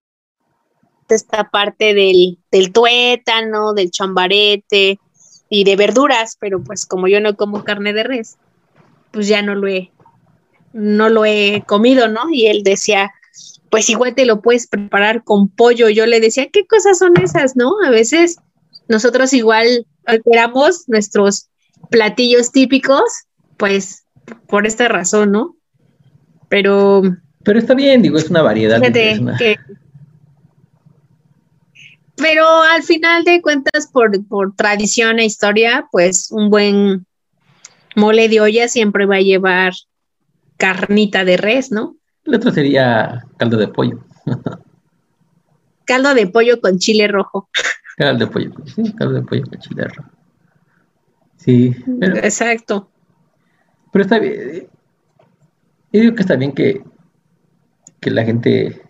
esta parte del, del tuétano, del chambarete y de verduras, pero pues como yo no como carne de res, pues ya no lo he, no lo he comido, ¿no? Y él decía, pues igual te lo puedes preparar con pollo. Yo le decía, ¿qué cosas son esas, no? A veces nosotros igual alteramos nuestros platillos típicos, pues por esta razón, ¿no? Pero... Pero está bien, digo, es una variedad. que, pero al final de cuentas, por, tradición e historia, pues un buen mole de olla siempre va a llevar carnita de res, ¿no? El otro sería caldo de pollo. caldo de pollo con chile rojo. Caldo de pollo, sí, caldo de pollo con chile rojo. Sí. Exacto. Pero está bien. Yo digo que está bien que, que la gente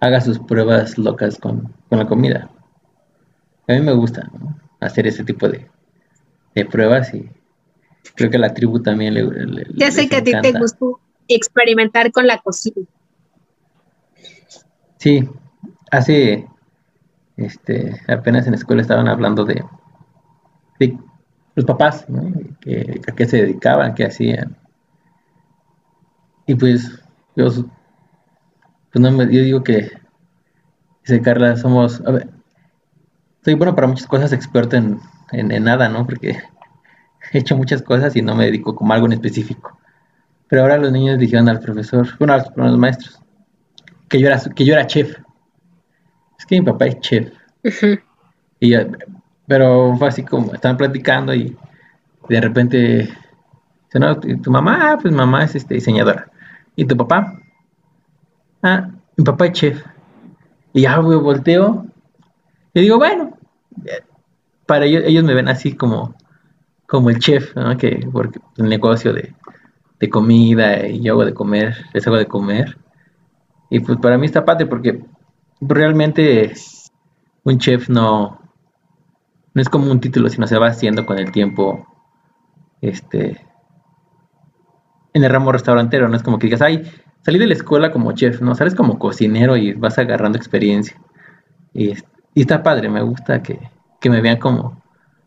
haga sus pruebas locas con, con la comida. A mí me gusta hacer ese tipo de, pruebas y creo que a la tribu también le, Ya sé que a ti te gustó experimentar con la cocina. Sí, hace, este, apenas en la escuela estaban hablando de, los papás, ¿no? a qué se dedicaban, qué hacían. Y pues, yo, pues no me, yo digo que, dice Carla, somos, a ver, soy bueno para muchas cosas, experto en, nada, ¿no? Porque he hecho muchas cosas y no me dedico como a algo en específico. Pero ahora los niños dijeron al profesor, bueno, a los, maestros, que yo era, que yo era chef. Es que mi papá es chef. y pero fue así como, estaban platicando y de repente, no, tu mamá, ah, pues mamá es este, diseñadora. ¿Y tu papá? Ah, mi papá es chef. Y ya volteo y digo, bueno, para ellos, ellos me ven así como, como el chef, ¿no? Que porque el negocio de, comida y yo hago de comer, les hago de comer. Y pues para mí está padre porque realmente un chef no, no es como un título, sino se va haciendo con el tiempo, este, en el ramo restaurantero, no es como que digas, ay, salí de la escuela como chef, no, sales como cocinero y vas agarrando experiencia. Y, y está padre, me gusta que, me vean como,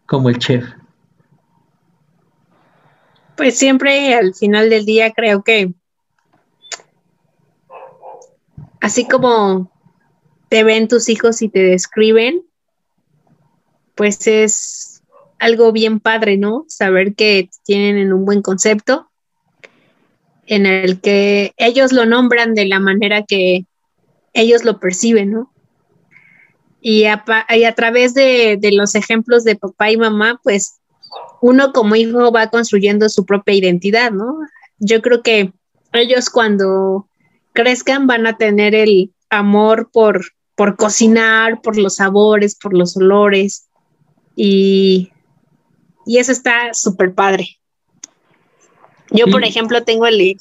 como el chef. Pues siempre al final del día creo que así como te ven tus hijos y te describen, pues es algo bien padre, ¿no? Saber que tienen en un buen concepto, en el que ellos lo nombran de la manera que ellos lo perciben, ¿no? Y a, a través de, los ejemplos de papá y mamá, pues uno como hijo va construyendo su propia identidad, ¿no? Yo creo que ellos cuando crezcan van a tener el amor por, por cocinar, por los sabores, por los olores y, y eso está súper padre. Yo, por ejemplo, tengo el,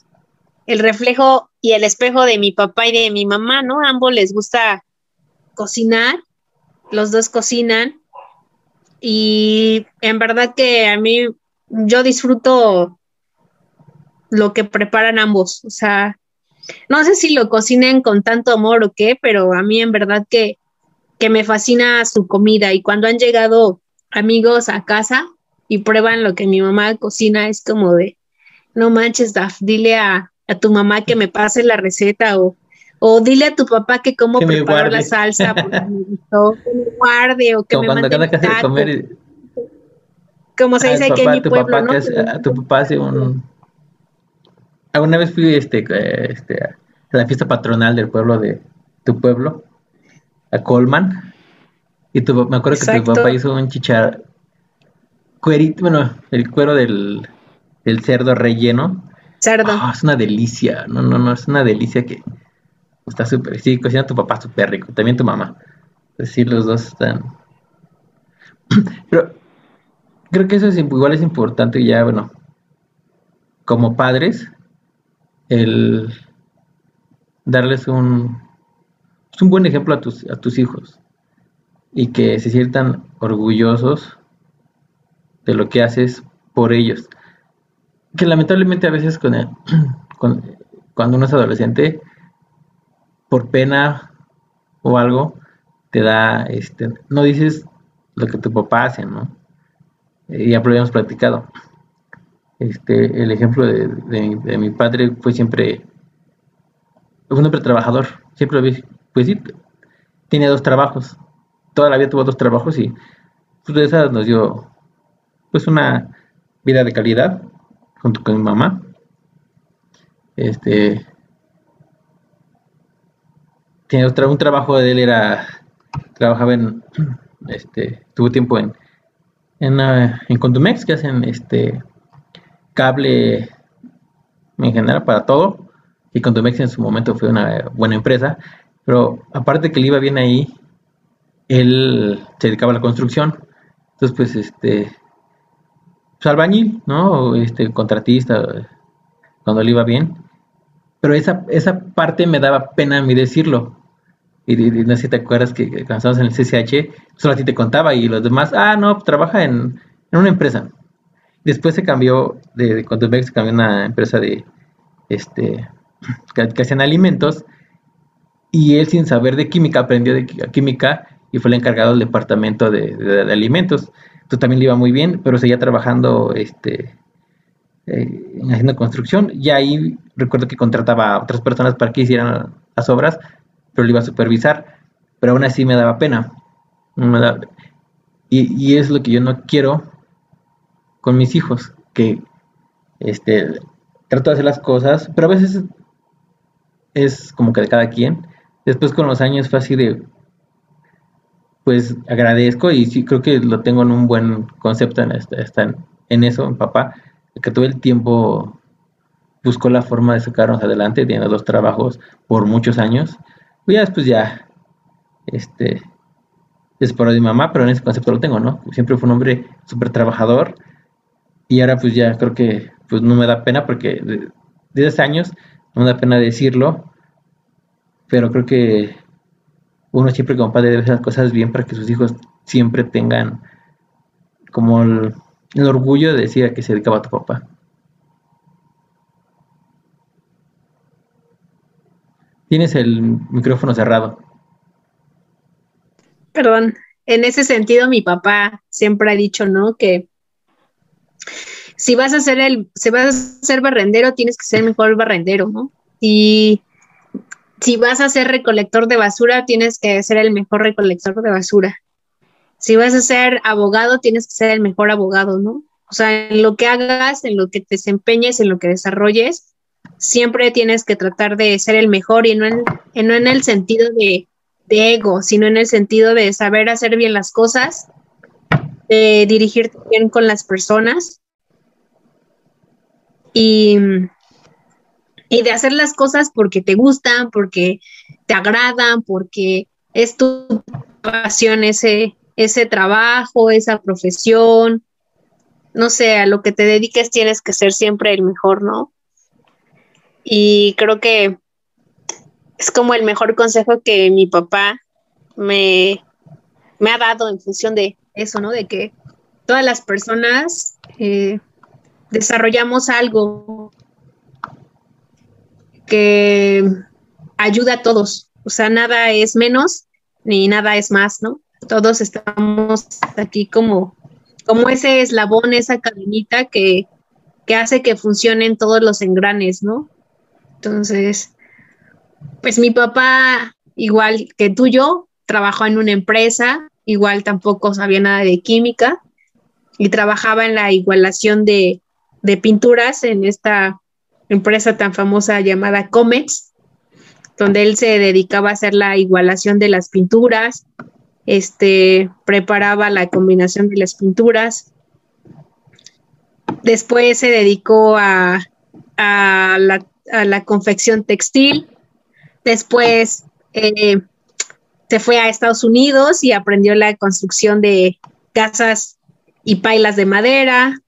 el reflejo y el espejo de mi papá y de mi mamá, ¿no? A ambos les gusta cocinar los dos cocinan. Y en verdad que a mí yo disfruto lo que preparan ambos, o sea, no sé si lo cocinen con tanto amor o qué, pero a mí en verdad que, que me fascina su comida. Y cuando han llegado amigos a casa y prueban lo que mi mamá cocina es como de, no manches, Daf, dile a, tu mamá que me pase la receta o, o dile a tu papá que cómo preparo la salsa porque me gustó, que me guarde o que me mande un comer Como se dice aquí en mi pueblo, ¿no? a tu papá hace un... Alguna vez fui este, este, a la fiesta patronal del pueblo de tu pueblo, a Colman, y tu, me acuerdo que tu papá hizo un chichar, cuerito, bueno, el cuero del, cerdo relleno. Cerdo. Ah, es una delicia, no, no, no, es una delicia que está súper, sí, cocina tu papá súper rico, también tu mamá. Pues sí, los dos están... Pero creo que eso es igual es importante ya, bueno, como padres, el darles un, un buen ejemplo a tus, a tus hijos y que se sientan orgullosos de lo que haces por ellos. Que lamentablemente a veces con, cuando uno es adolescente, por pena o algo, te da, este, no dices lo que tu papá hace, ¿no? Y ya lo habíamos platicado. Este, el ejemplo de, de, mi padre fue siempre, un hombre trabajador, siempre lo vi, pues sí, tiene dos trabajos, toda la vida tuvo dos trabajos y pues de esas nos dio pues una vida de calidad junto con mi mamá. Este un trabajo de él era trabajaba en este tuvo tiempo en en, uh, en Condumex que hacen este cable en general para todo y Condumex en su momento fue una buena empresa pero aparte que le iba bien ahí él se dedicaba a la construcción. Entonces, pues, este, pues albañil, ¿no? Este, contratista, cuando le iba bien. Pero esa, esa parte me daba pena a mí decirlo. Y, no sé si te acuerdas que, cuando estábamos en el CCH, solo a ti te contaba y los demás, ah, no, pues, trabaja en, una empresa. Después se cambió, de, de se cambió a una empresa de, este, que, que hacían alimentos. Y él sin saber de química, aprendió de química y fue el encargado del departamento de, alimentos. Entonces también le iba muy bien, pero seguía trabajando este, eh, haciendo construcción. Y ahí recuerdo que contrataba a otras personas para que hicieran las obras, pero le iba a supervisar. Pero aún así me daba pena. y, es lo que yo no quiero con mis hijos, que este, trato de hacer las cosas, pero a veces es como que de cada quien. Después con los años fue así de, pues agradezco y sí creo que lo tengo en un buen concepto en, esta, en eso, en papá, que todo el tiempo buscó la forma de sacarnos adelante, tiene dos trabajos por muchos años. Y ya después ya, este, es por mi mamá, pero en ese concepto lo tengo, ¿no? Siempre fue un hombre súper trabajador y ahora pues ya creo que pues no me da pena porque de 10 años no me da pena decirlo, pero creo que uno siempre como padre debe hacer las cosas bien para que sus hijos siempre tengan como el, orgullo de decir a qué se dedicaba tu papá. Tienes el micrófono cerrado. Perdón, en ese sentido mi papá siempre ha dicho, ¿no? Que si vas a ser el, si vas a ser barrendero, tienes que ser el mejor barrendero, ¿no? Y si vas a ser recolector de basura, tienes que ser el mejor recolector de basura. Si vas a ser abogado, tienes que ser el mejor abogado, ¿no? O sea, en lo que hagas, en lo que te desempeñes, en lo que desarrolles, siempre tienes que tratar de ser el mejor y no en, no en el sentido de, de, ego, sino en el sentido de saber hacer bien las cosas, de dirigirte bien con las personas y, y de hacer las cosas porque te gustan, porque te agradan, porque es tu pasión ese, ese trabajo, esa profesión. No sé, a lo que te dediques tienes que ser siempre el mejor, ¿no? Y creo que es como el mejor consejo que mi papá me, me ha dado en función de eso, ¿no? De que todas las personas eh, desarrollamos algo que ayuda a todos. O sea, nada es menos ni nada es más, ¿no? Todos estamos aquí como, como ese eslabón, esa cadenita que, que hace que funcionen todos los engranes, ¿no? Entonces, pues mi papá, igual que tú yo, trabajó en una empresa, igual tampoco sabía nada de química y trabajaba en la igualación de, de pinturas en esta empresa tan famosa llamada Comex, donde él se dedicaba a hacer la igualación de las pinturas, este, preparaba la combinación de las pinturas. Después se dedicó a, a, la, confección textil. Después eh, se fue a Estados Unidos y aprendió la construcción de casas y pailas de madera.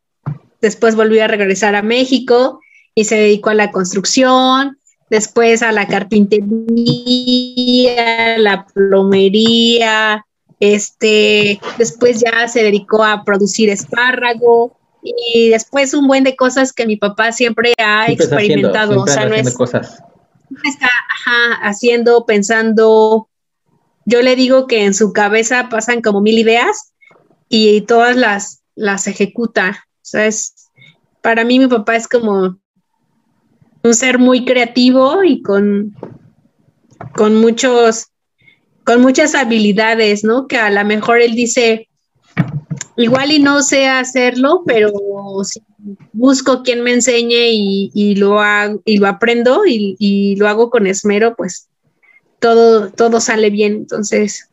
Después volvió a regresar a México y se dedicó a la construcción, después a la carpintería, la plomería, este, después ya se dedicó a producir espárrago y después un buen de cosas que mi papá siempre ha experimentado, o sea, no es cosas. está haciendo, pensando, yo le digo que en su cabeza pasan como mil ideas y todas las las ejecuta, o sea, es para mí mi papá es como un ser muy creativo y con, con muchos, con muchas habilidades, ¿no? Que a lo mejor él dice, igual y no sé hacerlo, pero si busco quien me enseñe y, lo, hago, y lo aprendo y, lo hago con esmero, pues todo, todo sale bien. Entonces,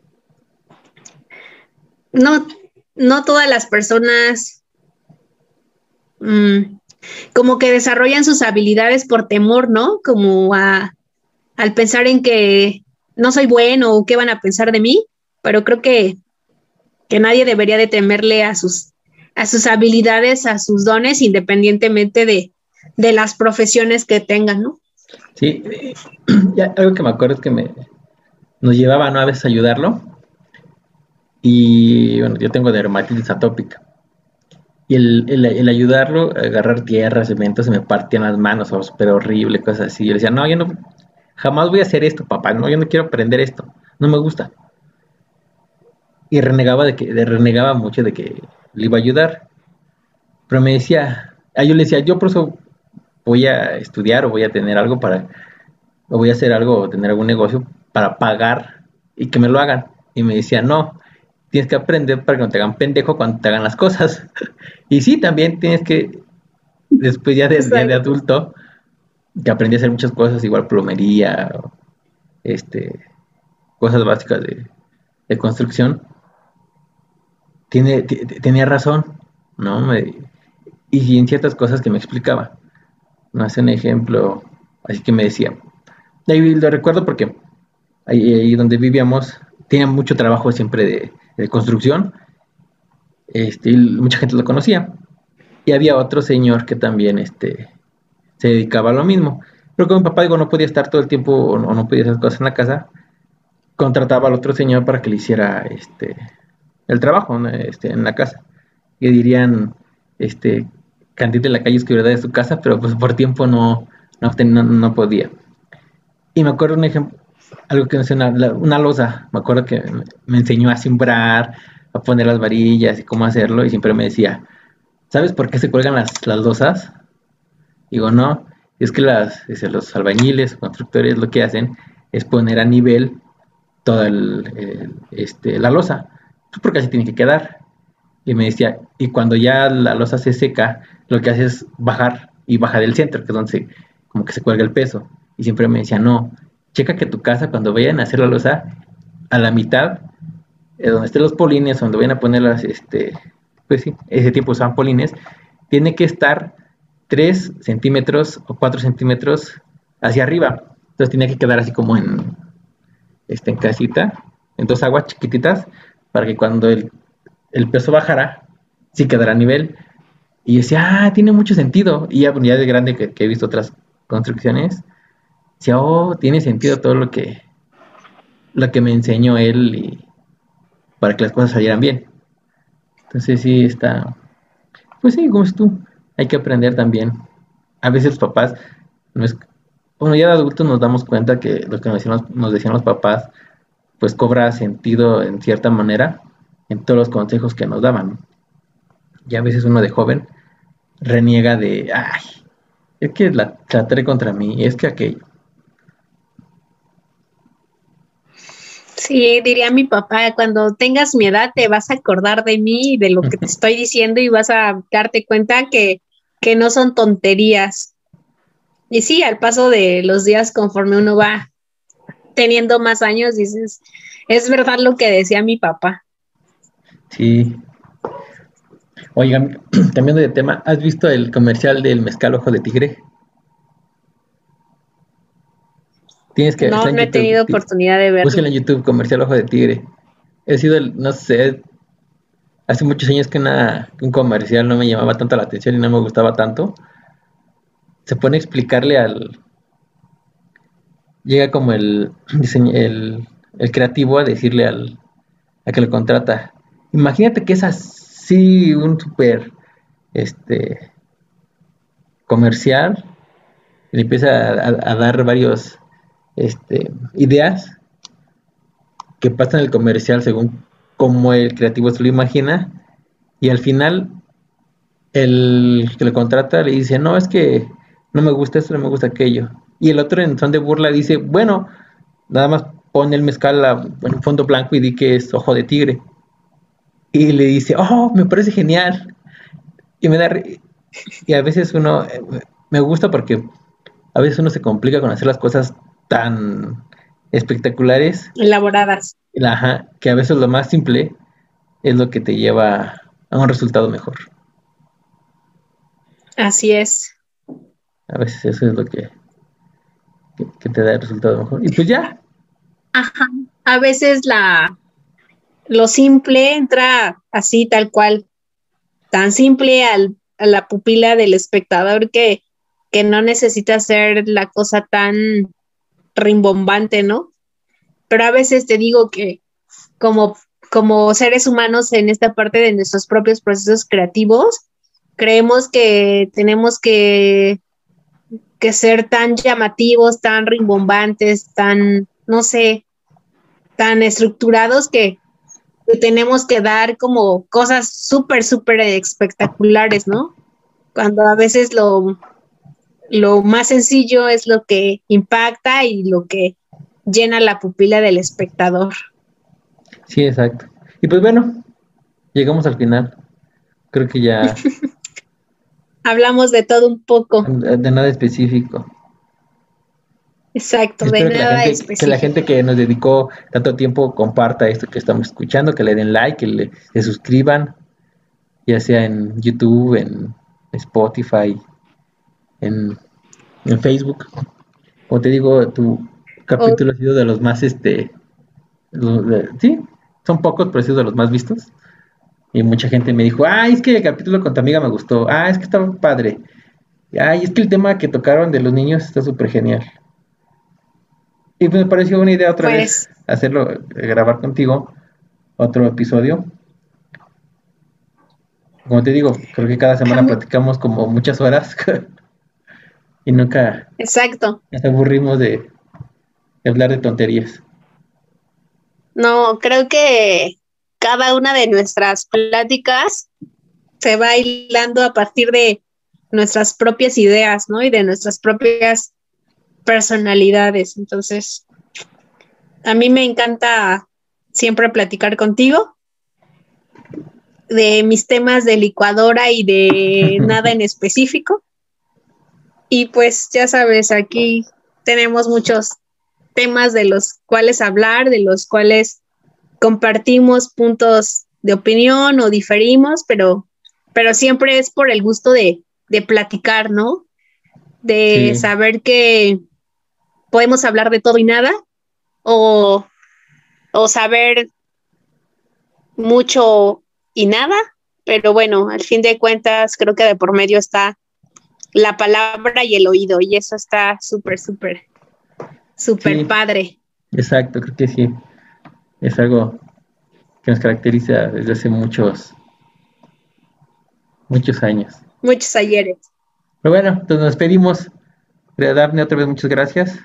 no, no todas las personas mm, como que desarrollan sus habilidades por temor, ¿no? Como al pensar en que no soy bueno o qué van a pensar de mí, pero creo que, que nadie debería de temerle a sus, a sus habilidades, a sus dones, independientemente de, de las profesiones que tengan, ¿no? Sí, algo que me acuerdo es que me, nos llevaba ¿no? a veces a ayudarlo. Y bueno, yo tengo dermatitis atópica y el, ayudarlo a agarrar tierra, cemento, se me partían las manos, pero horrible, cosas así. Yo decía, no, yo no, jamás voy a hacer esto, papá, no, yo no quiero aprender esto, no me gusta. Y renegaba de que, renegaba mucho de que le iba a ayudar. Pero me decía, ah, yo le decía, yo por eso voy a estudiar o voy a tener algo para, o voy a hacer algo o tener algún negocio para pagar y que me lo hagan. Y me decía, no, tienes que aprender para que no te hagan pendejo cuando te hagan las cosas. y sí, también tienes que, después ya de, de adulto, que aprendí a hacer muchas cosas, igual plomería, este, cosas básicas de, construcción, tenía razón, ¿no? y en ciertas cosas que me explicaba. No hace un ejemplo, así que me decía, y lo recuerdo porque ahí, ahí donde vivíamos, tenía mucho trabajo siempre de, construcción, este, mucha gente lo conocía. Y había otro señor que también este, se dedicaba a lo mismo. Pero como mi papá digo, no podía estar todo el tiempo o no, podía hacer cosas en la casa, contrataba al otro señor para que le hiciera este, el trabajo este, en la casa. Y dirían, este, cantite en la calle oscuridad de su casa, pero pues por tiempo no, no, no podía. Y me acuerdo un ejemplo, algo que sé, una, losa. Me acuerdo que me enseñó a simbrar, a poner las varillas y cómo hacerlo. Y siempre me decía, ¿sabes por qué se cuelgan las, las losas? Digo, no, es que las, los albañiles, constructores lo que hacen es poner a nivel toda este, la losa, porque así tiene que quedar. Y me decía, y cuando ya la losa se seca, lo que hace es bajar y bajar del centro, que es donde como que se cuelga el peso. Y siempre me decía, no, checa que tu casa cuando vayan a hacer la losa, a la mitad, eh, donde estén los polines, donde vayan a poner las, este, pues sí, ese tipo usaban polines, tiene que estar 3 centímetros o 4 centímetros hacia arriba. Entonces tiene que quedar así como en, este, en casita, en dos aguas chiquititas, para que cuando el, peso bajara, sí quedara a nivel. Y decía, ah, tiene mucho sentido. Y ya, ya de grande que, he visto otras construcciones, decía, oh, tiene sentido todo lo que, lo que me enseñó él para que las cosas salieran bien. Entonces sí está, pues sí, como es tú, hay que aprender también. A veces los papás, no es, ya de adultos nos damos cuenta que lo que nos decían los papás, pues cobra sentido en cierta manera en todos los consejos que nos daban. Y a veces uno de joven reniega de, ay, es que la trataré contra mí, es que aquello. Sí, diría mi papá, cuando tengas mi edad te vas a acordar de mí y de lo que te estoy diciendo y vas a darte cuenta que, que no son tonterías. Y sí, al paso de los días, conforme uno va teniendo más años, dices, es verdad lo que decía mi papá. Sí. Oigan, cambiando de tema, ¿has visto el comercial del mezcal ojo de tigre? Tienes que No, no he tenido oportunidad de verlo. Búsquenlo en YouTube, comercial ojo de tigre. He sido, el, no sé, hace muchos años que un comercial no me llamaba tanto la atención y no me gustaba tanto. Se pone a explicarle al... Llega como el, el, el creativo a decirle al a que lo contrata. Imagínate que es así un super este comercial le empieza a dar varios este, ideas que pasan el comercial según como el creativo se lo imagina y al final el que lo contrata le dice, no, es que no me gusta esto, no me gusta aquello. Y el otro en son de burla dice, bueno, nada más pone el mezcal en fondo blanco y di que es ojo de tigre. Y le dice, oh, me parece genial. Y me da... Y a veces uno, me gusta porque a veces uno se complica con hacer las cosas tan espectaculares. Elaboradas. Ajá, que a veces lo más simple es lo que te lleva a un resultado mejor. Así es. A veces eso es lo que, que, te da el resultado mejor. Y pues ya. Ajá. A veces la lo simple entra así tal cual, tan simple al, a la pupila del espectador que, que no necesita ser la cosa tan rimbombante, ¿no? Pero a veces te digo que como, como seres humanos en esta parte de nuestros propios procesos creativos, creemos que tenemos que, que ser tan llamativos, tan rimbombantes, tan, no sé, tan estructurados que, tenemos que dar como cosas súper, súper espectaculares, ¿no? Cuando a veces lo, lo más sencillo es lo que impacta y lo que llena la pupila del espectador. Sí, exacto. Y pues bueno, llegamos al final. Creo que ya... Hablamos de todo un poco. De nada específico. Exacto, de nada específico. Que la gente que nos dedicó tanto tiempo comparta esto que estamos escuchando, que le den like, que le, se suscriban, ya sea en YouTube, en Spotify, en, Facebook. Como te digo, tu capítulo ha sido de los más, este, sí, son pocos, pero ha sido de los más vistos. Y mucha gente me dijo, ay, es que el capítulo con tu amiga me gustó, ah, es que está padre. Ay, es que el tema que tocaron de los niños está súper genial. Y pues me pareció una idea otra vez pues hacerlo, eh, grabar contigo otro episodio. Como te digo, creo que cada semana platicamos como muchas horas. y nunca Exacto. nos aburrimos de, hablar de tonterías. No, creo que cada una de nuestras pláticas se va hilando a partir de nuestras propias ideas, ¿no? Y de nuestras propias personalidades. Entonces, a mí me encanta siempre platicar contigo de mis temas de licuadora y de nada en específico. Y pues ya sabes, aquí tenemos muchos temas de los cuales hablar, de los cuales compartimos puntos de opinión o diferimos, pero, pero siempre es por el gusto de, platicar, ¿no? De saber que podemos hablar de todo y nada, o, o saber mucho y nada, pero bueno, al fin de cuentas creo que de por medio está la palabra y el oído, y eso está súper, súper, súper padre. Exacto, creo que sí. Es algo que nos caracteriza desde hace muchos, muchos años. Muchos ayeres. Pero bueno, entonces nos despedimos. Daphne, otra vez muchas gracias.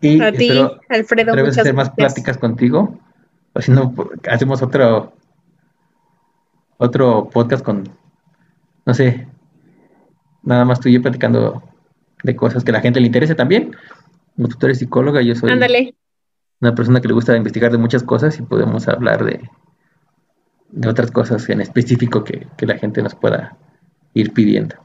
Y A ti, Alfredo, otra vez hacer más pláticas contigo. O si no, hacemos otro otro podcast con no sé, nada más tú y yo platicando de cosas que a la gente le interese también. Como tú eres psicóloga, yo soy una persona que le gusta investigar de muchas cosas y podemos hablar de, de otras cosas en específico que, que la gente nos pueda ir pidiendo.